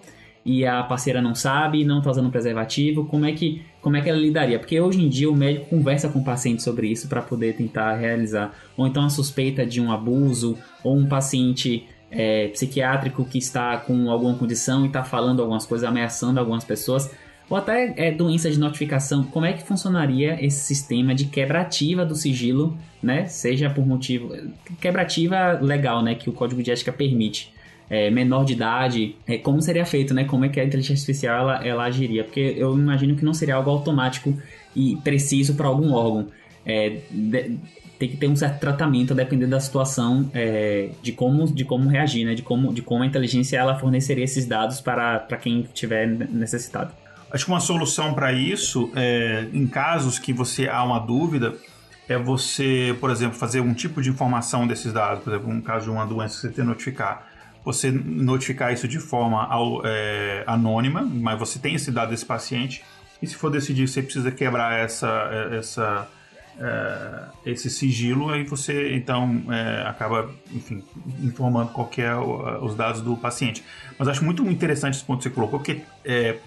e a parceira não sabe, não está usando preservativo, como é que como é que ela lidaria? Porque hoje em dia o médico conversa com o paciente sobre isso para poder tentar realizar, ou então a suspeita de um abuso, ou um paciente é, psiquiátrico que está com alguma condição e está falando algumas coisas, ameaçando algumas pessoas, ou até é, doença de notificação. Como é que funcionaria esse sistema de quebrativa do sigilo, né? Seja por motivo quebrativa legal, né? Que o código de ética permite é, menor de idade, é, como seria feito, né? Como é que a inteligência artificial ela, ela agiria? Porque eu imagino que não seria algo automático e preciso para algum órgão. É, de, tem que ter um certo tratamento dependendo da situação é, de como de como reagir, né? De como de como a inteligência ela forneceria esses dados para, para quem tiver necessitado. Acho que uma solução para isso, é, em casos que você há uma dúvida, é você, por exemplo, fazer um tipo de informação desses dados, por exemplo, um caso de uma doença que você tem que notificar você notificar isso de forma é, anônima, mas você tem esse dado desse paciente, e se for decidir que você precisa quebrar essa, essa, é, esse sigilo, aí você então é, acaba, enfim, informando qualquer os dados do paciente. Mas acho muito interessante esse ponto que você colocou, porque é,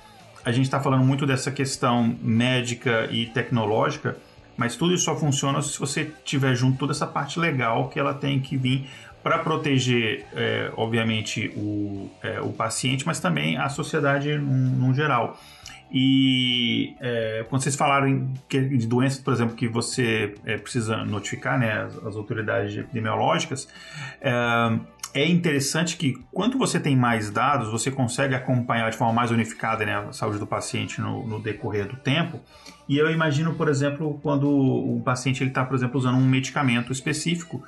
a gente está falando muito dessa questão médica e tecnológica, mas tudo isso só funciona se você tiver junto toda essa parte legal que ela tem que vir para proteger, é, obviamente, o, é, o paciente, mas também a sociedade no, geral. E é, quando vocês falaram de doenças, por exemplo, que você é, precisa notificar né, as, as autoridades epidemiológicas, é, é interessante que quanto você tem mais dados, você consegue acompanhar de forma mais unificada né, a saúde do paciente no, no decorrer do tempo. E eu imagino, por exemplo, quando o paciente está, por exemplo, usando um medicamento específico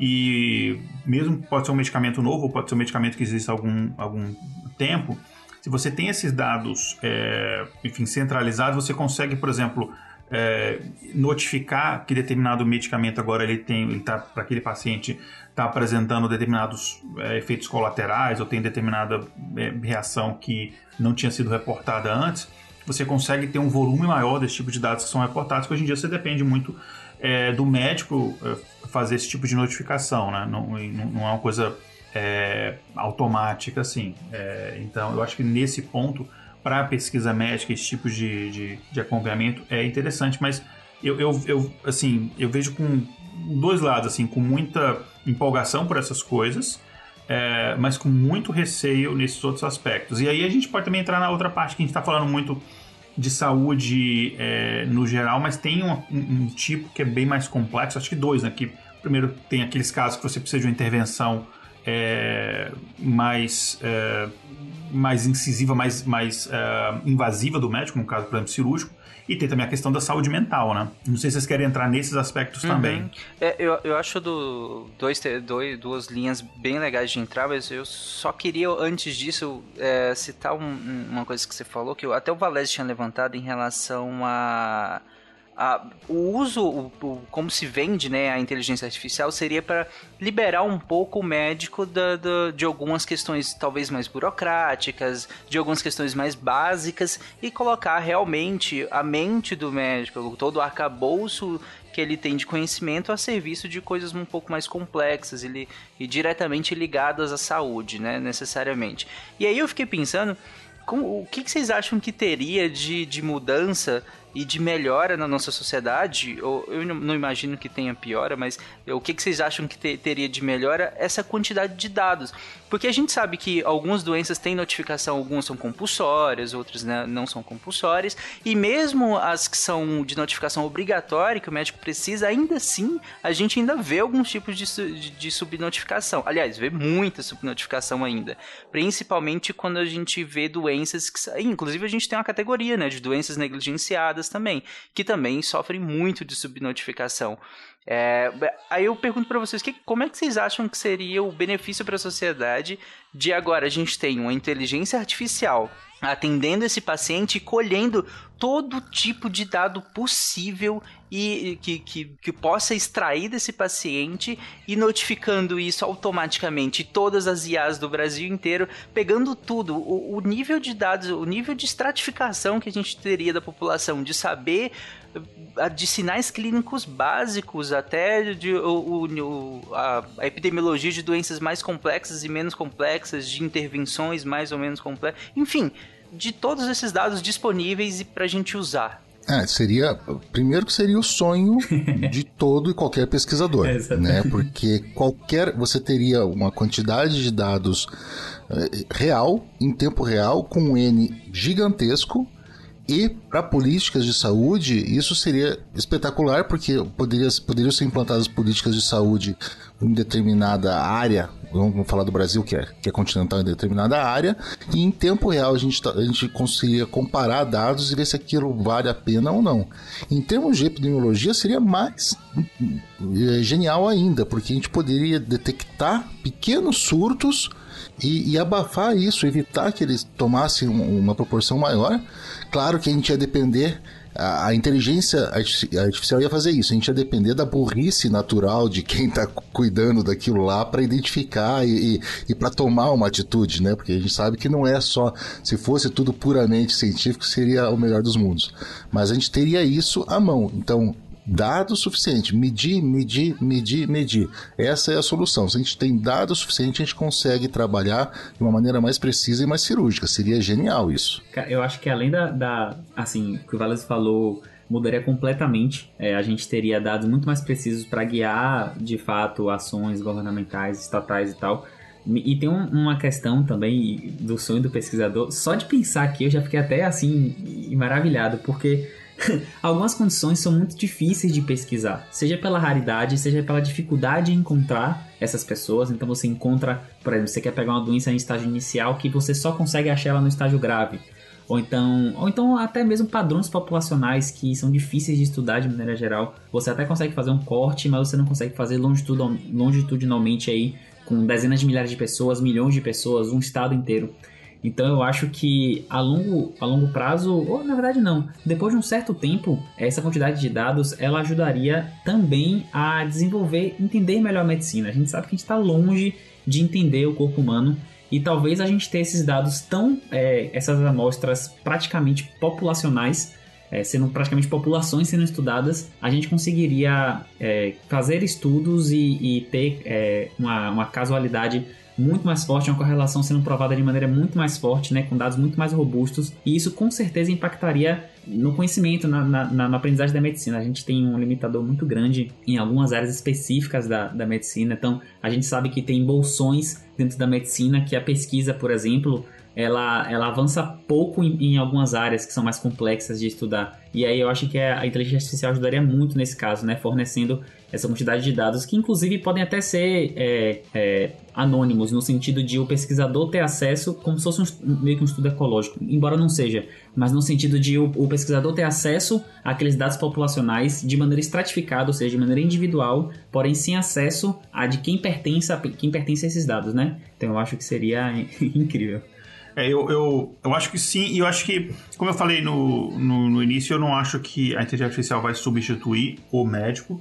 e mesmo pode ser um medicamento novo, pode ser um medicamento que existe há algum, algum tempo, se você tem esses dados, é, enfim, centralizados, você consegue, por exemplo, é, notificar que determinado medicamento agora ele tem, ele tá para aquele paciente está apresentando determinados é, efeitos colaterais ou tem determinada é, reação que não tinha sido reportada antes, você consegue ter um volume maior desse tipo de dados que são reportados, que hoje em dia você depende muito é, do médico é, fazer esse tipo de notificação, né? Não, não é uma coisa é, automática assim. É, então, eu acho que nesse ponto, para a pesquisa médica, esse tipo de, de, de acompanhamento é interessante, mas eu, eu, eu, assim, eu vejo com dois lados, assim, com muita empolgação por essas coisas, é, mas com muito receio nesses outros aspectos. E aí a gente pode também entrar na outra parte que a gente está falando muito de saúde é, no geral, mas tem um, um- tipo que é bem mais complexo, acho que dois, né? Que primeiro tem aqueles casos que você precisa de uma intervenção é, mais, é, mais incisiva, mais, mais é, invasiva do médico, no caso, por exemplo, cirúrgico, e tem também a questão da saúde mental, né? Não sei se vocês querem entrar nesses aspectos também. É, eu, eu acho do, dois, dois, duas linhas bem legais de entrar, mas eu só queria, antes disso, é, citar um- um- uma coisa que você falou, que eu- até o Valese tinha levantado em relação a. a- o uso, o, o- como se vende né, a inteligência artificial, seria para liberar um pouco o médico da- da- de algumas questões talvez mais burocráticas, de algumas questões mais básicas e colocar realmente a mente do médico, todo o arcabouço que ele tem de conhecimento a serviço de coisas um pouco mais complexas e, li- e diretamente ligadas à saúde, né, necessariamente. E aí eu fiquei pensando, o que, que vocês acham que teria de, de mudança e de melhora na nossa sociedade? Ou, eu não, imagino que tenha piora, mas o que, que vocês acham que te- teria de melhora essa quantidade de dados? Porque a gente sabe que algumas doenças têm notificação, algumas são compulsórias, outras né, não são compulsórias, e mesmo as que são de notificação obrigatória, que o médico precisa, ainda assim a gente ainda vê alguns tipos de, de, de subnotificação. Aliás, vê muita subnotificação ainda. Principalmente quando a gente vê doenças que. Inclusive, a gente tem uma categoria né, de doenças negligenciadas também, que também sofrem muito de subnotificação. É, aí eu pergunto para vocês, que, como é que vocês acham que seria o benefício para a sociedade de agora a gente tem uma inteligência artificial atendendo esse paciente e colhendo todo tipo de dado possível e que, que, que possa extrair desse paciente e notificando isso automaticamente todas as IAs do Brasil inteiro, pegando tudo, o, o nível de dados, o nível de estratificação que a gente teria da população, de saber a- de sinais clínicos básicos até de, o- o- a, a epidemiologia de doenças mais complexas e menos complexas, de intervenções mais ou menos complexas, enfim, de todos esses dados disponíveis e para a gente usar. É, seria. Primeiro que seria o sonho [laughs] de todo e qualquer pesquisador. É, né? Porque qualquer. Você teria uma quantidade de dados eh, real, em tempo real, com um N gigantesco. E para políticas de saúde, isso seria espetacular, porque poderia, poderiam ser implantadas políticas de saúde em determinada área, vamos falar do Brasil, que é, que é continental em determinada área, e em tempo real a gente, tá- a gente conseguiria comparar dados e ver se aquilo vale a pena ou não. Em termos de epidemiologia, seria mais eh, genial ainda, porque a gente poderia detectar pequenos surtos e, e abafar isso, evitar que eles tomassem um- uma proporção maior. Claro que a gente ia depender, a, inteligência artifici- artificial ia fazer isso, a gente ia depender da burrice natural de quem está cuidando daquilo lá para identificar e, e, e para tomar uma atitude, né? Porque a gente sabe que não é só, se fosse tudo puramente científico, seria o melhor dos mundos. Mas a gente teria isso à mão. Então, Dado suficiente, medir, medir, medir, medir. Essa é a solução. Se a gente tem dado suficiente, a gente consegue trabalhar de uma maneira mais precisa e mais cirúrgica. Seria genial isso. Eu acho que além da, da assim, o que o Valério falou mudaria completamente. É, a gente teria dados muito mais precisos para guiar, de fato, ações governamentais, estatais e tal. E tem um- uma questão também do sonho do pesquisador. Só de pensar aqui, eu já fiquei até assim maravilhado, porque [laughs] algumas condições são muito difíceis de pesquisar, seja pela raridade, seja pela dificuldade em encontrar essas pessoas. Então você encontra, por exemplo, você quer pegar uma doença em estágio inicial que você só consegue achar ela no estágio grave. Ou então, ou então até mesmo padrões populacionais que são difíceis de estudar de maneira geral. Você até consegue fazer um corte, mas você não consegue fazer longitudinalmente aí com dezenas de milhares de pessoas, milhões de pessoas, um estado inteiro. Então eu acho que a longo, a longo prazo, ou na verdade não, depois de um certo tempo, essa quantidade de dados ela ajudaria também a desenvolver, entender melhor a medicina. A gente sabe que a gente está longe de entender o corpo humano e talvez a gente ter esses dados tão, é, essas amostras praticamente populacionais, é, sendo praticamente populações sendo estudadas, a gente conseguiria é, fazer estudos e, e ter é, uma, uma casualidade muito mais forte, uma correlação sendo provada de maneira muito mais forte, né, com dados muito mais robustos, e isso com certeza impactaria no conhecimento, na, na, na, aprendizagem da medicina. A gente tem um limitador muito grande em algumas áreas específicas da, da medicina, então a gente sabe que tem bolsões dentro da medicina que a pesquisa, por exemplo, ela, ela avança pouco em, em, algumas áreas que são mais complexas de estudar. E aí eu acho que a inteligência artificial ajudaria muito nesse caso, né? Fornecendo essa quantidade de dados que inclusive podem até ser é, é, anônimos, no sentido de o pesquisador ter acesso como se fosse um, meio que um estudo ecológico, embora não seja, mas no sentido de o, o pesquisador ter acesso àqueles dados populacionais de maneira estratificada, ou seja, de maneira individual, porém sem acesso a de quem pertence a, quem pertence a esses dados, né? Então eu acho que seria [laughs] incrível. É, eu, eu, eu acho que sim, e eu acho que, como eu falei no, no, no, início, eu não acho que a inteligência artificial vai substituir o médico.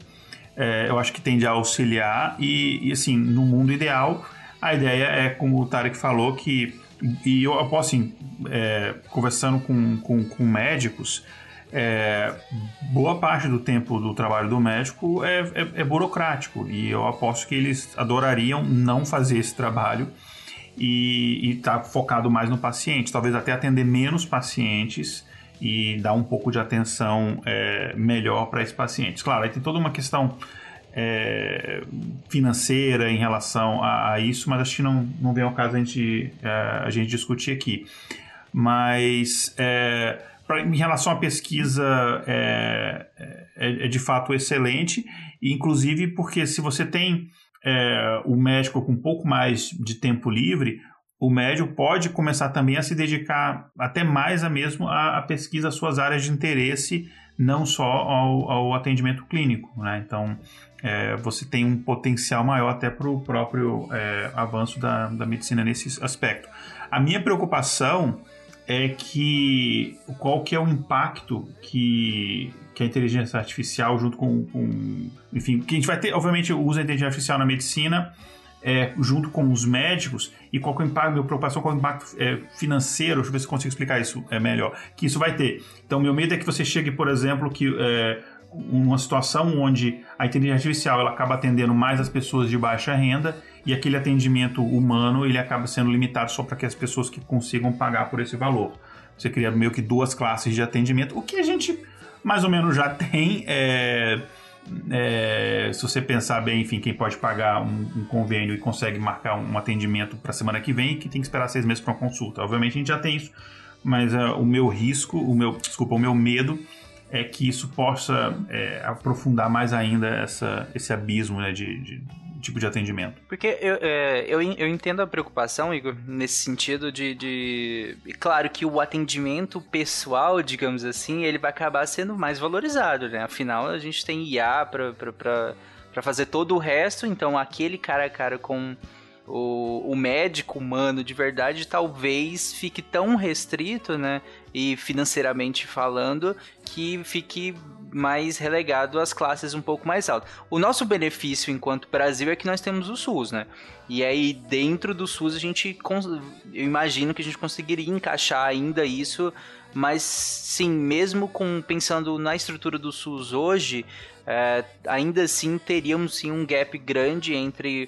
É, eu acho que tende a auxiliar, e, e, assim, no mundo ideal, a ideia é, como o Tarek falou, que. E eu aposto assim, é, conversando com, com, com médicos, é, boa parte do tempo do trabalho do médico é, é, é, burocrático e eu aposto que eles adorariam não fazer esse trabalho e estar tá focado mais no paciente, talvez até atender menos pacientes e dar um pouco de atenção é, melhor para esses pacientes. Claro, aí tem toda uma questão é, financeira em relação a, a, isso, mas acho que não, não vem ao caso a gente, é, a gente discutir aqui. Mas é, pra, em relação à pesquisa, é, é, é, de fato excelente, inclusive porque se você tem é, o médico com um pouco mais de tempo livre, o médico pode começar também a se dedicar até mais a mesmo a pesquisa, as suas áreas de interesse, não só ao, ao atendimento clínico. Né? Então, é, você tem um potencial maior até para o próprio é, avanço da, da medicina nesse aspecto. A minha preocupação é que qual que é o impacto que, que a inteligência artificial junto com, com enfim, que a gente vai ter, obviamente, o uso da inteligência artificial na medicina é, junto com os médicos e qual é o impacto, minha preocupação qual é o impacto é, financeiro, deixa eu ver se consigo explicar isso é, melhor, que isso vai ter. Então, meu medo é que você chegue, por exemplo, que é, uma situação onde a inteligência artificial ela acaba atendendo mais as pessoas de baixa renda e aquele atendimento humano ele acaba sendo limitado só para que as pessoas que consigam pagar por esse valor. Você cria meio que duas classes de atendimento, o que a gente mais ou menos já [laughs] tem. É, é, se você pensar bem, enfim, quem pode pagar um, um convênio e consegue marcar um atendimento para semana que vem, que tem que esperar seis meses para uma consulta. Obviamente a gente já tem isso, mas uh, o meu risco, o meu, desculpa, o meu medo é que isso possa é, aprofundar mais ainda essa, esse abismo né, de, de tipo de atendimento. Porque eu, é, eu, eu entendo a preocupação, Igor, nesse sentido de, de. Claro que o atendimento pessoal, digamos assim, ele vai acabar sendo mais valorizado, né? Afinal, a gente tem IA para fazer todo o resto, então aquele cara a cara com. O, o médico humano de verdade talvez fique tão restrito, né? E financeiramente falando, que fique mais relegado às classes um pouco mais altas. O nosso benefício enquanto Brasil é que nós temos o SUS, né? E aí dentro do SUS a gente eu imagino que a gente conseguiria encaixar ainda isso, mas sim, mesmo com pensando na estrutura do SUS hoje, é, ainda assim teríamos sim um gap grande entre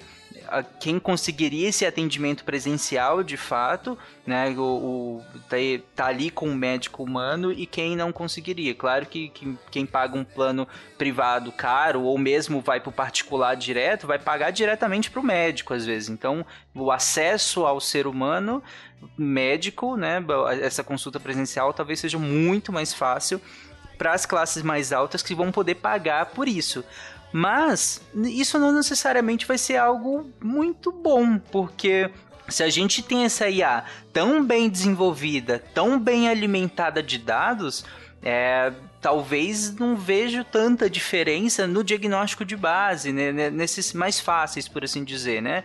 quem conseguiria esse atendimento presencial de fato, né? O, o- tá, tá ali com o médico humano e quem não conseguiria. Claro que, que quem paga um plano privado caro ou mesmo vai pro particular direto, vai pagar diretamente pro médico às vezes. Então, o acesso ao ser humano médico, né? Essa consulta presencial talvez seja muito mais fácil para as classes mais altas que vão poder pagar por isso. Mas isso não necessariamente vai ser algo muito bom, porque se a gente tem essa IA tão bem desenvolvida, tão bem alimentada de dados, é, talvez não vejo tanta diferença no diagnóstico de base, né, né, nesses mais fáceis, por assim dizer, né?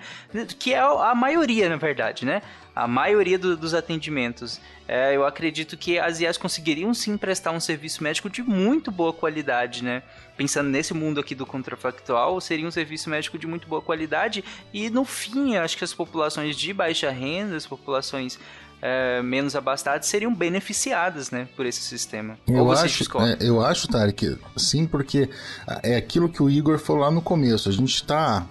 Que é a maioria, na verdade, né? A maioria do- dos atendimentos. É, eu acredito que as IAs conseguiriam sim prestar um serviço médico de muito boa qualidade, né? Pensando nesse mundo aqui do contrafactual, seria um serviço médico de muito boa qualidade e no fim, acho que as populações de baixa renda, as populações é, menos abastadas seriam beneficiadas, né, por esse sistema. Eu acho, é, eu acho, Tarek, sim, porque é aquilo que o Igor falou lá no começo. A gente está,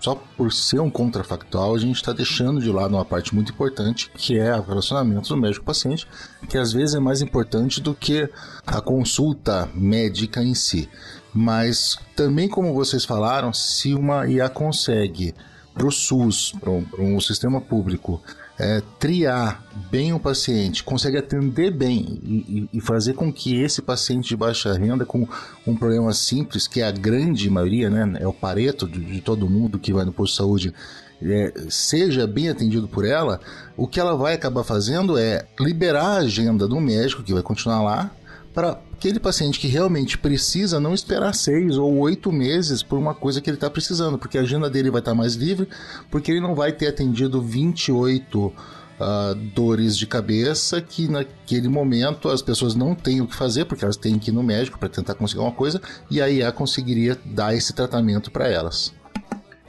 só por ser um contrafactual, a gente está deixando de lado uma parte muito importante, que é o relacionamento do médico-paciente, que às vezes é mais importante do que a consulta médica em si. Mas também, como vocês falaram, se uma IA consegue para o SUS, para um sistema público, é, triar bem o paciente, consegue atender bem e, e- fazer com que esse paciente de baixa renda com um problema simples, que é a grande maioria, né, é o pareto de, de todo mundo que vai no posto de saúde, é, seja bem atendido por ela, o que ela vai acabar fazendo é liberar a agenda do médico, que vai continuar lá, para aquele paciente que realmente precisa não esperar seis ou oito meses por uma coisa que ele está precisando, porque a agenda dele vai estar mais livre, porque ele não vai ter atendido 28 ah, dores de cabeça que naquele momento as pessoas não têm o que fazer, porque elas têm que ir no médico para tentar conseguir uma coisa, e a IA conseguiria dar esse tratamento para elas.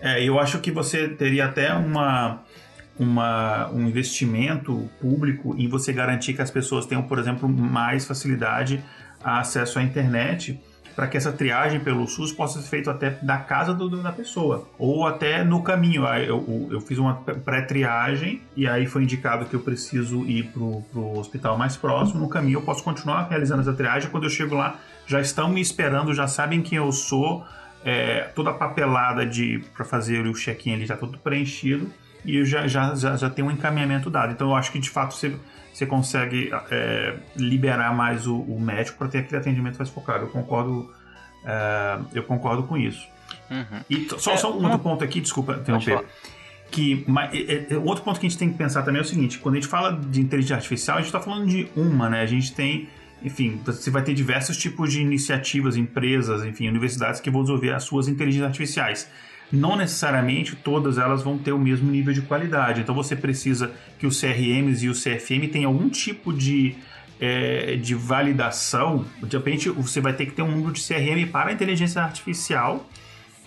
É, eu acho que você teria até uma, uma, um investimento público em você garantir que as pessoas tenham, por exemplo, mais facilidade a acesso à internet para que essa triagem pelo SUS possa ser feita até da casa do- da pessoa ou até no caminho. Aí Eu, eu- fiz uma pré-triagem e aí foi indicado que eu preciso ir para o hospital mais próximo. No caminho eu posso continuar realizando essa triagem. Quando eu chego lá, já estão me esperando, já sabem quem eu sou, é, toda a papelada de para fazer o check-in ali já tudo preenchido e já, já, já, já tem um encaminhamento dado. Então eu acho que de fato você, você consegue é, liberar mais o, o médico para ter aquele atendimento mais focado. Eu concordo, é, eu concordo com isso. Uhum. E só, É, só um outro ponto aqui, desculpa interromper. Que, mas, é, é, outro ponto que a gente tem que pensar também é o seguinte: quando a gente fala de inteligência artificial, a gente está falando de uma, né? A gente tem, enfim, você vai ter diversos tipos de iniciativas, empresas, enfim, universidades que vão desenvolver as suas inteligências artificiais. Não necessariamente todas elas vão ter o mesmo nível de qualidade. Então você precisa que os CRMs e o CFM tenham algum tipo de, é, de validação. De repente, você vai ter que ter um número de CRM para a inteligência artificial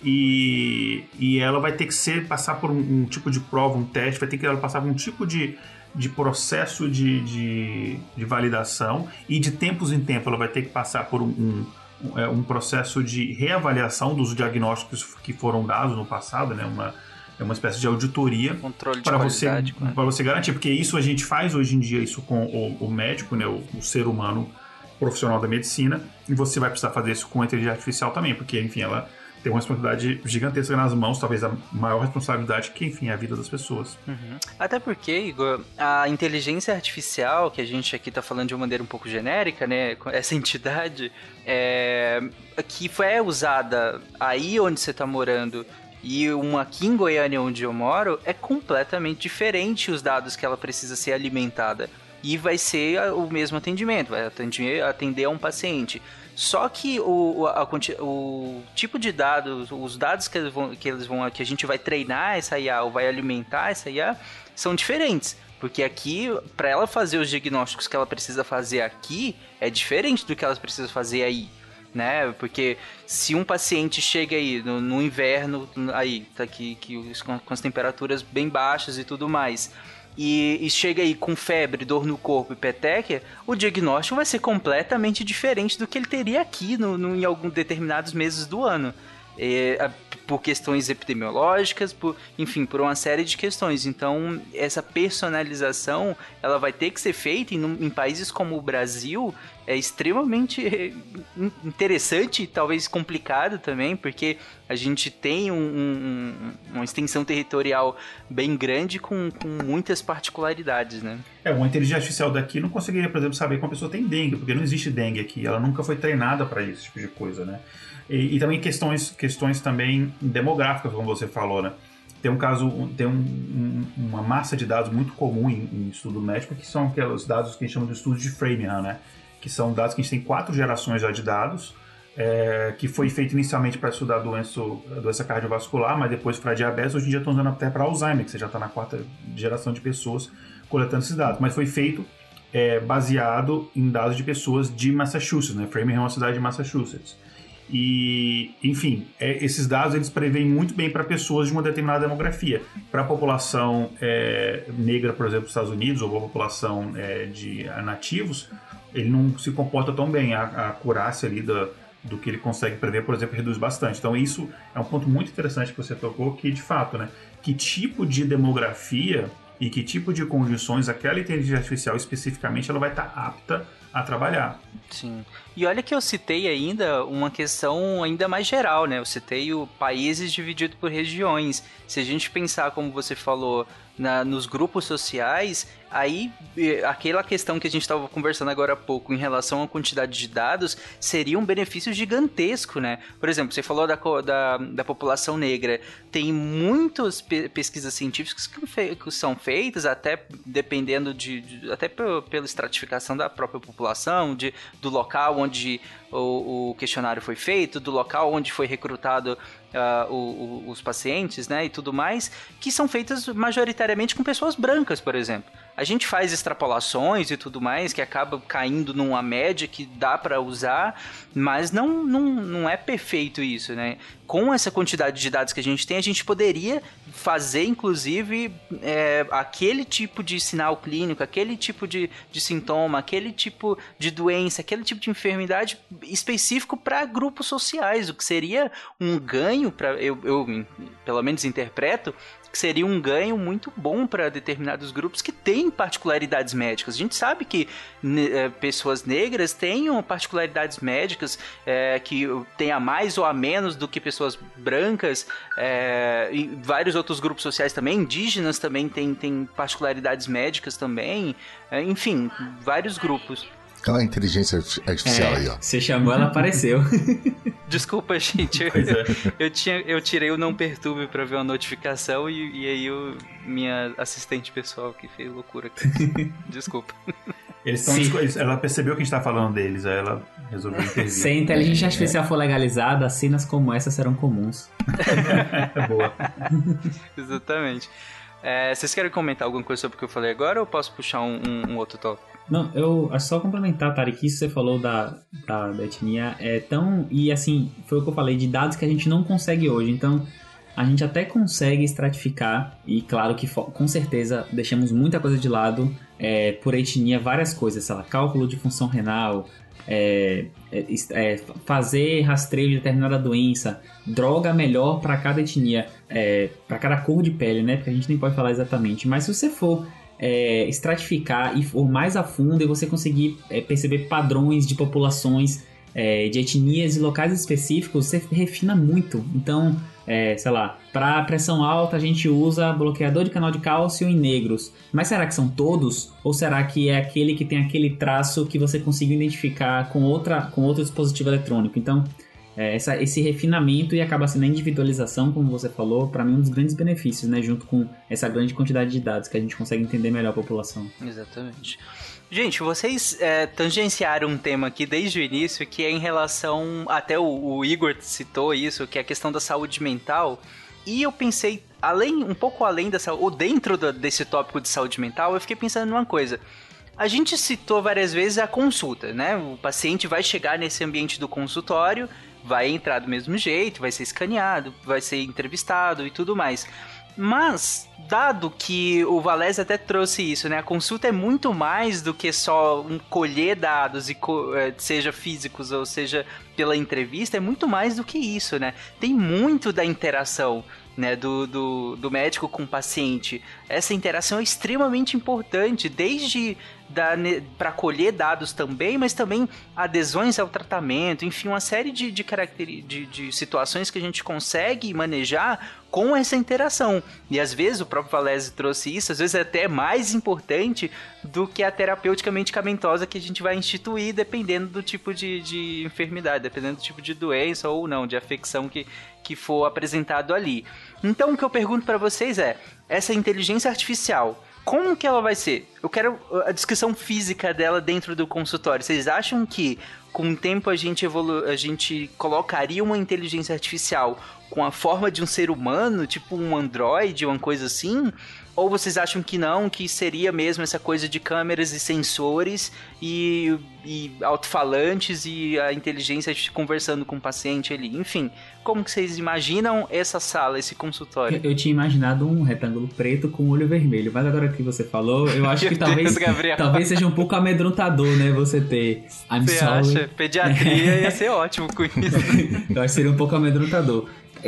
e, e ela vai ter que ser passar por um, um tipo de prova, um teste, vai ter que ela passar por um tipo de, de processo de, de, de validação e de tempos em tempo ela vai ter que passar por um, um, um, é, um processo de reavaliação dos diagnósticos que foram dados no passado, né? uma, é uma espécie de auditoria Controle de para você, para você garantir, porque isso a gente faz hoje em dia isso com o, o médico, né, o, o ser humano profissional da medicina, e você vai precisar fazer isso com a inteligência artificial também, porque enfim, ela tem uma responsabilidade gigantesca nas mãos, talvez a maior responsabilidade que enfim é a vida das pessoas. Uhum. Até porque, Igor, a inteligência artificial, que a gente aqui tá falando de uma maneira um pouco genérica, né? Essa [laughs] entidade, é, que foi usada aí onde você tá morando e uma aqui em Goiânia, onde eu moro, é completamente diferente os dados que ela precisa ser alimentada. E vai ser o mesmo atendimento, vai atender, atender a um paciente. Só que o, a o tipo de dados, os dados que eles vão, que eles vão, que a gente vai treinar essa IA ou vai alimentar essa IA, são diferentes. Porque aqui, para ela fazer os diagnósticos que ela precisa fazer aqui, é diferente do que ela precisa fazer aí. Né? Porque se um paciente chega aí no, no inverno, aí, tá aqui, que com as temperaturas bem baixas e tudo mais, e, e chega aí com febre, dor no corpo e petequia, o diagnóstico vai ser completamente diferente do que ele teria aqui no, no- em alguns determinados meses do ano. A- por questões epidemiológicas, por, enfim, por uma série de questões. Então, essa personalização, ela vai ter que ser feita em, em países como o Brasil, é extremamente interessante e talvez complicado também, porque a gente tem um, um, uma extensão territorial bem grande com, com, muitas particularidades, né? É, uma inteligência artificial daqui não conseguiria, por exemplo, saber que uma pessoa tem dengue, porque não existe dengue aqui, ela nunca foi treinada para esse tipo de coisa, né? E, e, também questões, questões também demográficas, como você falou, né? Tem um caso, tem um, uma massa de dados muito comum em, em, estudo médico, que são aqueles dados que a gente chama de estudos de Framingham, né? Que são dados que a gente tem quatro gerações já de dados, é, que foi feito inicialmente para estudar doença, doença cardiovascular, mas depois para diabetes, hoje em dia estão usando até para Alzheimer, que você já está na quarta geração de pessoas coletando esses dados. Mas foi feito é, baseado em dados de pessoas de Massachusetts, né? Framingham é uma cidade de Massachusetts. E, enfim, é, esses dados eles preveem muito bem para pessoas de uma determinada demografia. Para a população é, negra, por exemplo, dos Estados Unidos, ou a população é, de nativos, ele não se comporta tão bem. A, a curácia ali da, do que ele consegue prever, por exemplo, reduz bastante. Então, isso é um ponto muito interessante que você tocou, que de fato, né, que tipo de demografia e que tipo de condições aquela inteligência artificial especificamente ela vai estar apta a trabalhar. Sim. E olha que eu citei ainda uma questão ainda mais geral, né? Eu citei o países dividido por regiões. Se a gente pensar, como você falou, na, nos grupos sociais, aí aquela questão que a gente estava conversando agora há pouco em relação à quantidade de dados seria um benefício gigantesco, né? Por exemplo, você falou da, da, da população negra. Tem muitas pe pesquisas científicas que, fe que, são feitas, até dependendo de. de até pela estratificação da própria população, de, do local onde o, o questionário foi feito, do local onde foi recrutado uh, o, o, os pacientes, né, e tudo mais, que são feitas majoritariamente com pessoas brancas, por exemplo. A gente faz extrapolações e tudo mais, que acaba caindo numa média que dá para usar, mas não, não, não é perfeito isso, né? Com essa quantidade de dados que a gente tem, a gente poderia fazer, inclusive, é, aquele tipo de sinal clínico, aquele tipo de, de sintoma, aquele tipo de doença, aquele tipo de enfermidade específico para grupos sociais, o que seria um ganho para eu, eu pelo menos interpreto que seria um ganho muito bom para determinados grupos que têm particularidades médicas. A gente sabe que é, pessoas negras têm particularidades médicas é, que têm a mais ou a menos do que pessoas brancas, é, e vários outros grupos sociais também, indígenas também têm, têm particularidades médicas também, é, enfim, vários grupos. Olha a inteligência artificial é, aí, ó. Você chamou, ela apareceu. [laughs] Desculpa, gente. [laughs] Eu, é. eu, tinha, eu tirei o não perturbe pra ver uma notificação e, e aí o, minha assistente pessoal que fez loucura aqui. [laughs] Desculpa. Eles. Ela percebeu que a gente tá falando deles, aí ela resolveu intervir. Se a inteligência artificial é. for legalizada, cenas como essa serão comuns. é boa. Etamente. É, vocês querem comentar alguma coisa sobre o que eu falei agora ou posso puxar um, um, um outro tópico? Não, eu é só complementar, Tarek, isso que você falou da, da, da, etnia é tão. E assim, foi o que eu falei, de dados que a gente não consegue hoje. Então, a gente até consegue estratificar, e claro que com certeza deixamos muita coisa de lado é, por etnia, várias coisas, sei lá, cálculo de função renal, é, é, é, fazer rastreio de determinada doença, droga melhor para cada etnia, é, para cada cor de pele, né? Porque a gente nem pode falar exatamente. Mas se você for é, estratificar e for mais a fundo e você conseguir é, perceber padrões de populações, de etnias e locais específicos, você refina muito. Então, é, sei lá, para pressão alta a gente usa bloqueador de canal de cálcio em negros. Mas será que são todos? Ou será que é aquele que tem aquele traço que você conseguiu identificar com, outra, com outro dispositivo eletrônico? Então, é, essa, esse refinamento e acaba sendo a individualização, como você falou, para mim um dos grandes benefícios, né? Junto com essa grande quantidade de dados que a gente consegue entender melhor a população. Exatamente. Gente, vocês é, tangenciaram um tema aqui desde o início que é em relação. Até o, o Igor citou isso, que é a questão da saúde mental. E eu pensei, além, um pouco além dessa, ou dentro do, desse tópico de saúde mental, eu fiquei pensando numa coisa. A gente citou várias vezes a consulta, né? O paciente vai chegar nesse ambiente do consultório, vai entrar do mesmo jeito, vai ser escaneado, vai ser entrevistado e tudo mais. Mas, dado que o Valese até trouxe isso, né? A consulta é muito mais do que só um colher dados, e eh, seja físicos ou seja pela entrevista, é muito mais do que isso, né? Tem muito da interação. Né, do, do, do médico com o paciente. Essa interação é extremamente importante, desde para colher dados também, mas também adesões ao tratamento, enfim, uma série de, de, de, de situações que a gente consegue manejar com essa interação. E às vezes o próprio Valese trouxe isso, às vezes é até mais importante do que a terapêutica medicamentosa que a gente vai instituir, dependendo do tipo de, de enfermidade, dependendo do tipo de doença ou não, de afecção que, que for apresentado ali. Então o que eu pergunto para vocês é: essa inteligência artificial como que ela vai ser? Eu quero a descrição física dela dentro do consultório. Vocês acham que com o tempo a gente evolu a gente colocaria uma inteligência artificial com a forma de um ser humano, tipo um androide, uma coisa assim? Ou vocês acham que não, que seria mesmo essa coisa de câmeras e sensores e, e alto-falantes e a inteligência conversando com o paciente ali? Enfim, como que vocês imaginam essa sala, esse consultório? Eu, eu tinha imaginado um retângulo preto com olho vermelho, mas agora que você falou, eu acho que talvez, talvez seja um pouco amedrontador, né? Você ter I'm você sorry. acha? Pediatria ia ser ótimo com isso. [laughs] eu acho que seria um pouco amedrontador.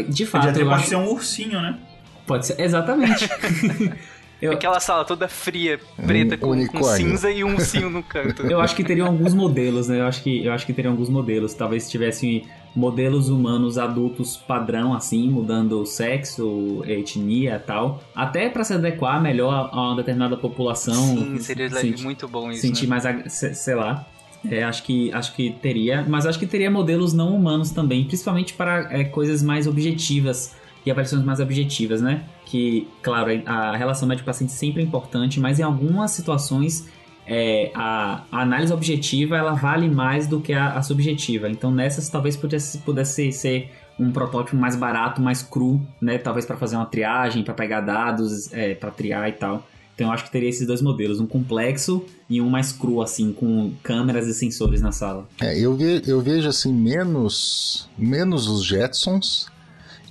De fato, Pediatria pode acho... ser um ursinho, né? Pode ser, exatamente. [laughs] Eu... Aquela sala toda fria, preta, um com, com, cinza e um ursinho no canto. Eu acho que teriam alguns modelos, né? Eu acho que, eu acho que teriam alguns modelos. Talvez tivessem modelos humanos adultos padrão, assim, mudando o sexo, etnia e tal. Até para se adequar melhor a uma determinada população. Sim, seria sentir, muito bom isso. Sentir né? mais, sei lá. É, acho que acho que teria, mas acho que teria modelos não humanos também, principalmente para é, coisas mais objetivas e avaliações mais objetivas, né? Que, claro, a relação médico-paciente sempre é importante, mas em algumas situações é, a, a, análise objetiva ela vale mais do que a, a subjetiva. Então nessas talvez pudesse, pudesse ser um protótipo mais barato, mais cru, né? Talvez para fazer uma triagem, para pegar dados, é, para triar e tal. Então eu acho que teria esses dois modelos, um complexo e um mais cru, assim, com câmeras e sensores na sala. É, eu, ve, eu vejo assim menos menos os Jetsons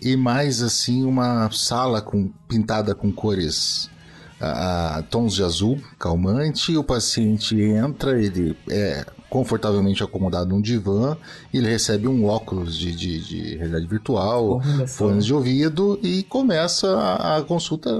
e mais assim uma sala com, pintada com cores a, a, tons de azul, calmante, o paciente entra, ele é confortavelmente acomodado num divã, ele recebe um óculos de, de, de realidade virtual, fones de ouvido e começa a, a consulta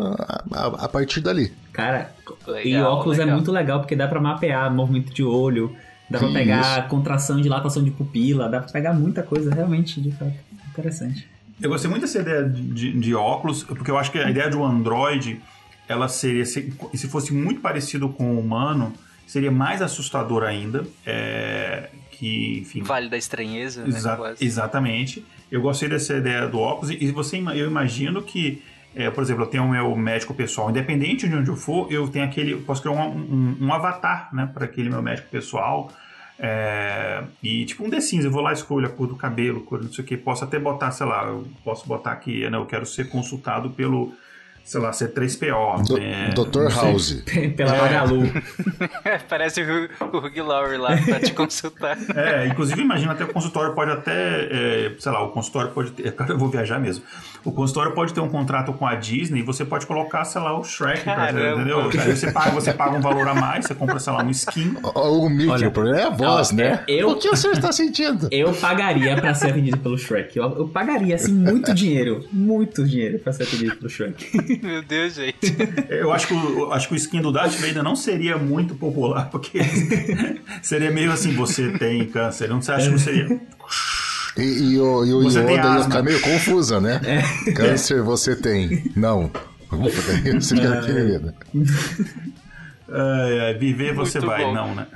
a, a, partir dali. Cara, legal, e óculos é legal. é muito legal porque dá para mapear movimento de olho, dá para pegar contração, dilatação de pupila, dá para pegar muita coisa realmente, de fato, interessante. Eu gostei muito dessa ideia de, de, óculos, porque eu acho que a ideia de um Android, ela seria, se, se fosse muito parecido com o humano, seria mais assustador ainda. É, que, enfim... Vale da estranheza, né, exa né? Exatamente. Eu gostei dessa ideia do óculos, e você, eu imagino que é, por exemplo, eu tenho o meu médico pessoal, independente de onde eu for, eu tenho aquele, posso criar um, um, um avatar, né, para aquele meu médico pessoal. É, e tipo um The Sims, eu vou lá escolho a cor do cabelo, cor não sei o que, posso até botar, sei lá, eu posso botar aqui, né, eu quero ser consultado pelo sei lá, C3PO. Do, é, Dr. House. Pela é. Magalu. [laughs] Parece o, o Hugh Laurie lá pra te consultar. [laughs] É, inclusive imagina até o consultório pode até, é, sei lá, o consultório pode ter, cara, eu vou viajar mesmo. O consultório pode ter um contrato com a Disney e você pode colocar, sei lá, o Shrek, pra, entendeu? Aí você paga, você paga um valor a mais, você compra, sei lá, um skin. O, o Mickey, Olha, o problema é a voz, né? Eu, o que o senhor está sentindo? Eu pagaria pra ser atendido pelo Shrek. Eu, eu pagaria, assim, muito dinheiro. Muito dinheiro pra ser atendido pelo Shrek. [laughs] Meu Deus, gente. Eu acho que, o, acho que o skin do Darth Vader não seria muito popular, porque [laughs] seria meio assim, você tem câncer. Não você acha que seria... E, e, o, e o Yoda ia ficar meio confusa, né? É. Câncer você tem. Não. Você querida. É, viver você Muito vai, bom. não, né?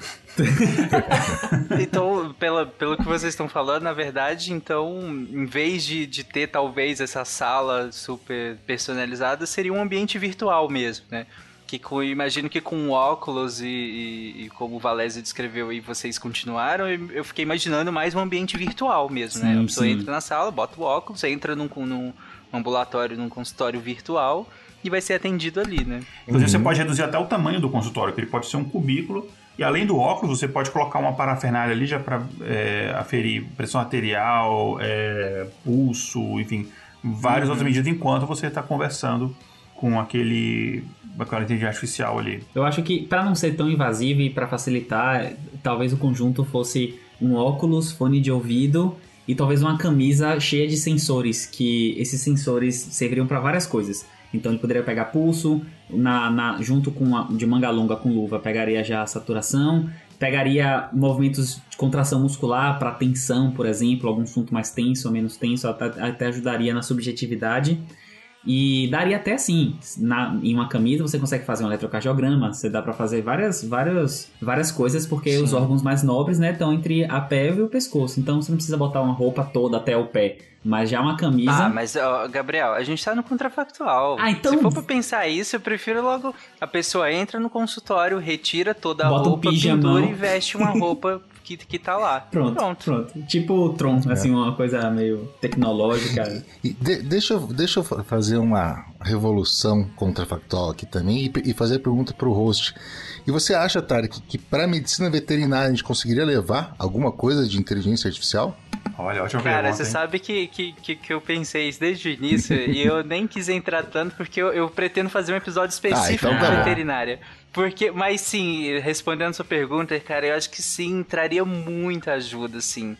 [laughs] então, pela, pelo que vocês estão falando, na verdade, então, em vez de, de ter talvez essa sala super personalizada, seria um ambiente virtual mesmo, né? Que com, imagino que com óculos e, e, e como o Valézio descreveu e vocês continuaram, eu, fiquei imaginando mais um ambiente virtual mesmo, né? sim, né? A pessoa sim. entra na sala, bota o óculos, entra num, num ambulatório, num consultório virtual e vai ser atendido ali, né? Inclusive, uhum. você pode reduzir até o tamanho do consultório, que ele pode ser um cubículo e além do óculos, você pode colocar uma parafernália ali já para é, aferir pressão arterial, é, pulso, enfim, várias outras medidas enquanto você está conversando com aquele aquela inteligência artificial ali. Eu acho que para não ser tão invasivo e para facilitar, talvez o conjunto fosse um óculos, fone de ouvido e talvez uma camisa cheia de sensores, que esses sensores serviriam para várias coisas. Então ele poderia pegar pulso, na, na, junto com a, de manga longa com luva, pegaria já a saturação, pegaria movimentos de contração muscular para tensão, por exemplo, algum assunto mais tenso ou menos tenso, até, até ajudaria na subjetividade. E daria até assim, na, em uma camisa você consegue fazer um eletrocardiograma, você dá para fazer várias, várias, várias coisas, porque Sim. os órgãos mais nobres, né, estão entre a pele e o pescoço. Então você não precisa botar uma roupa toda até o pé. Mas já uma camisa. Ah, mas, ó, Gabriel, a gente tá no contrafactual. Ah, então. Se for pra pensar isso, eu prefiro logo. A pessoa entra no consultório, retira toda a Bota roupa, um pintura e veste uma roupa [laughs] que, que tá lá. Pronto, pronto. pronto. Tipo o Tron, é. assim, uma coisa meio tecnológica. [laughs] E de, deixa, eu, deixa eu fazer uma revolução contrafactual aqui também e, e fazer a pergunta pro host. E você acha, Tarek, que para medicina veterinária a gente conseguiria levar alguma coisa de inteligência artificial? Olha, ótima Cara, pergunta, você hein? sabe que, que, que, que, eu pensei isso desde o início e eu nem quis entrar tanto porque eu, eu pretendo fazer um episódio específico ah, então tá de veterinária. Porque, mas sim, respondendo sua pergunta, cara, eu acho que sim, traria muita ajuda, sim.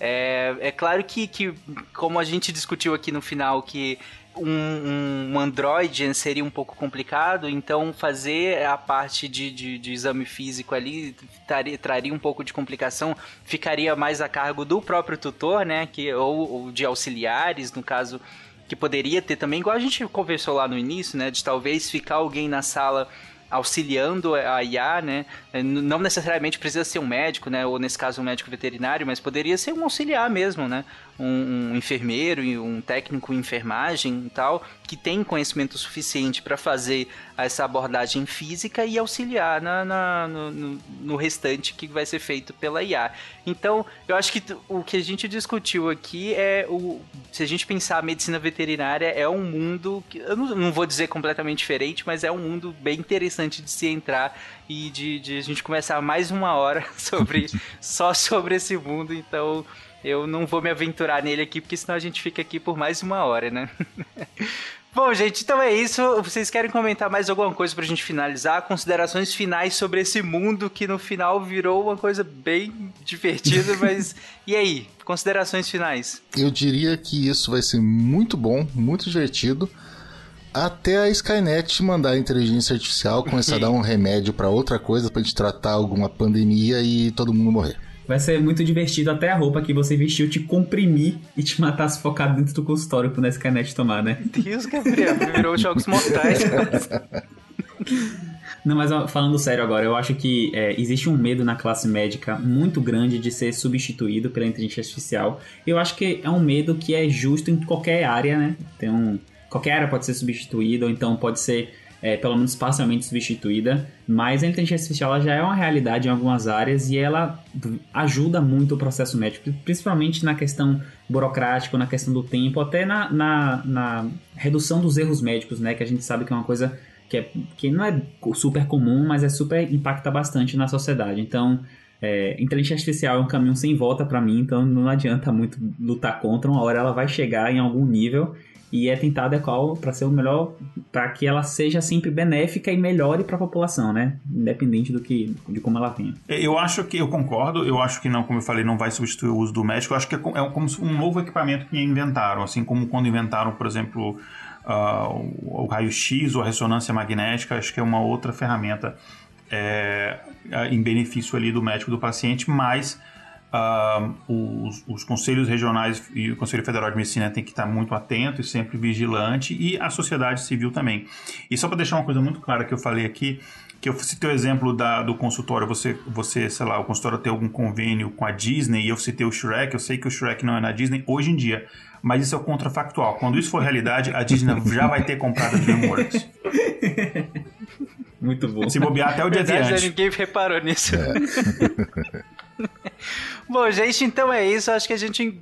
É, é claro que, que, como a gente discutiu aqui no final, que um, um Android seria um pouco complicado, então fazer a parte de, de, de exame físico ali traria, traria, um pouco de complicação, ficaria mais a cargo do próprio tutor, né? Que, ou, ou de auxiliares, no caso, que poderia ter também, igual a gente conversou lá no início, né? De talvez ficar alguém na sala auxiliando a IA, né? Não necessariamente precisa ser um médico, né? Ou nesse caso um médico veterinário, mas poderia ser um auxiliar mesmo, né? Um, um enfermeiro, um técnico em enfermagem e tal, que tem conhecimento suficiente para fazer essa abordagem física e auxiliar na, na no, no, restante que vai ser feito pela IA. Então, eu acho que o que a gente discutiu aqui é o. Se a gente pensar a medicina veterinária, é um mundo que eu não, não vou dizer completamente diferente, mas é um mundo bem interessante de se entrar e de, de a gente começar mais uma hora [laughs] sobre só sobre esse mundo. Então, eu não vou me aventurar nele aqui, porque senão a gente fica aqui por mais uma hora, né? [laughs] Bom, gente, então é isso. Vocês querem comentar mais alguma coisa pra gente finalizar? Considerações finais sobre esse mundo que no final virou uma coisa bem [laughs] divertida, mas. [laughs] e aí? Considerações finais? Eu diria que isso vai ser muito bom, muito divertido. Até a Skynet mandar a inteligência artificial começar a dar um remédio para outra coisa pra gente tratar alguma pandemia e todo mundo morrer. Vai ser muito divertido até a roupa que você vestiu te comprimir e te matar sufocado dentro do consultório pro Skynet tomar, né? Deus, Gabriel, virou jogos mortais. [laughs] Não, mas falando sério agora, eu acho que é, existe um medo na classe médica muito grande de ser substituído pela inteligência artificial. Eu acho que é um medo que é justo em qualquer área, né? Tem um, qualquer área pode ser substituída, ou então pode ser é, pelo menos parcialmente substituída, mas a inteligência artificial já é uma realidade em algumas áreas e ela ajuda muito o processo médico, principalmente na questão burocrática, na questão do tempo, até na, na, na redução dos erros médicos, né? Que a gente sabe que é uma coisa que, é, que não é super comum, mas é super impacta bastante na sociedade. Então, é, inteligência artificial é um caminho sem volta para mim, então não adianta muito lutar contra. Uma hora ela vai chegar em algum nível e é tentar adequar para ser o melhor, para que ela seja sempre benéfica e melhore para a população, né? Independente do que, de como ela venha. Eu acho que eu concordo. Eu acho que não, como eu falei, não vai substituir o uso do médico. Eu acho que é, é como um novo equipamento que inventaram, assim como quando inventaram, por exemplo, uh, o raio-x ou a ressonância magnética. Acho que é uma outra ferramenta é, em benefício ali do médico do paciente, mas Uh, os, os, conselhos regionais e o Conselho Federal de Medicina tem que estar muito atento e sempre vigilante, e a sociedade civil também. E só para deixar uma coisa muito clara que eu falei aqui, que eu citei o exemplo da, do consultório, você, você, sei lá, o consultório tem algum convênio com a Disney, e eu citei o Shrek, eu sei que o Shrek não é na Disney hoje em dia, mas isso é o contrafactual. Quando isso for realidade, a Disney já vai ter comprado a DreamWorks. [laughs] Muito bom. Se bobear até o dia de Ninguém reparou nisso. É. Bom, gente, então é isso. Acho que a gente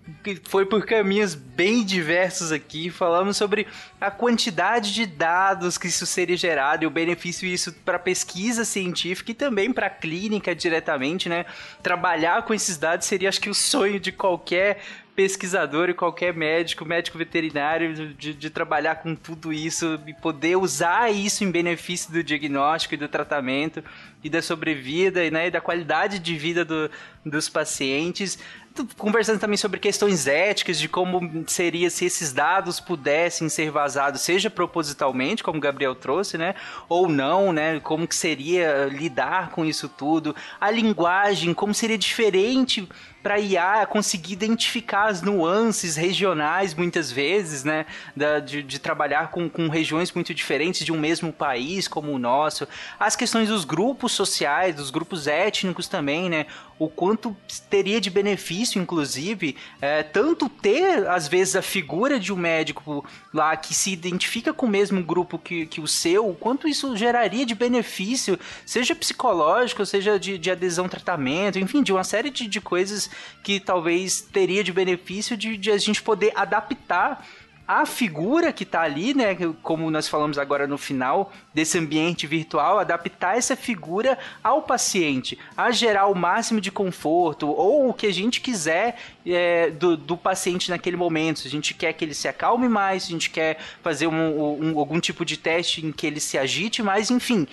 foi por caminhos bem diversos aqui. Falamos sobre a quantidade de dados que isso seria gerado e o benefício isso para pesquisa científica e também para clínica diretamente, né? Trabalhar com esses dados seria, acho que, o sonho de qualquer pesquisador e qualquer médico, médico veterinário, de, de trabalhar com tudo isso e poder usar isso em benefício do diagnóstico e do tratamento e da sobrevida né, e da qualidade de vida do, dos pacientes conversando também sobre questões éticas de como seria se esses dados pudessem ser vazados, seja propositalmente, como o Gabriel trouxe, né, ou não, né, como que seria lidar com isso tudo, a linguagem, como seria diferente para IA conseguir identificar as nuances regionais, muitas vezes, né? Da, de, de, trabalhar com, com regiões muito diferentes de um mesmo país como o nosso. As questões dos grupos sociais, dos grupos étnicos também, né? O quanto teria de benefício, inclusive, é, tanto ter, às vezes, a figura de um médico lá que se identifica com o mesmo grupo que, que o seu, o quanto isso geraria de benefício, seja psicológico, seja de, de adesão ao tratamento, enfim, de uma série de, de coisas que talvez teria de benefício de, de a gente poder adaptar a figura que está ali, né, como nós falamos agora no final desse ambiente virtual, adaptar essa figura ao paciente, a gerar o máximo de conforto ou o que a gente quiser é, do, do, paciente naquele momento. Se a gente quer que ele se acalme mais, se a gente quer fazer um, um, algum tipo de teste em que ele se agite mais, enfim,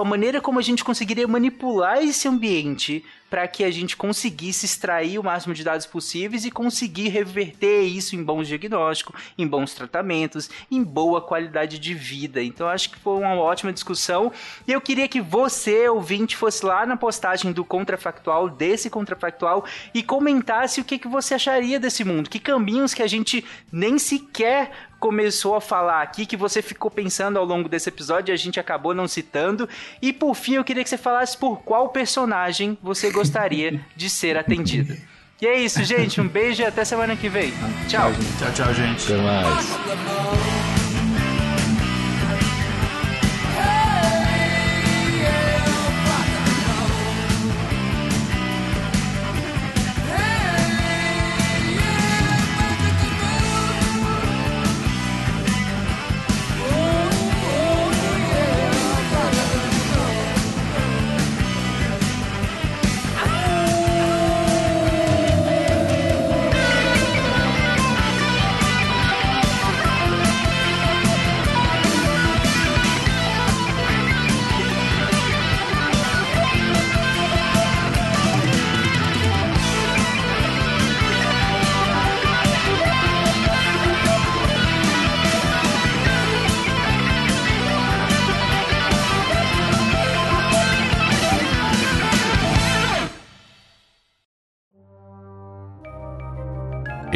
a maneira como a gente conseguiria manipular esse ambiente para que a gente conseguisse extrair o máximo de dados possíveis e conseguir reverter isso em bons diagnósticos, em bons tratamentos, em boa qualidade de vida. Então acho que foi uma ótima discussão e eu queria que você, ouvinte, fosse lá na postagem do contrafactual, desse contrafactual e comentasse o que, que você acharia desse mundo, que caminhos que a gente nem sequer começou a falar aqui, que você ficou pensando ao longo desse episódio e a gente acabou não citando. E por fim, eu queria que você falasse por qual personagem você gostaria [laughs] de ser atendido. E é isso, gente. Um beijo e até semana que vem. Tchau. Tchau, tchau, gente. Até mais.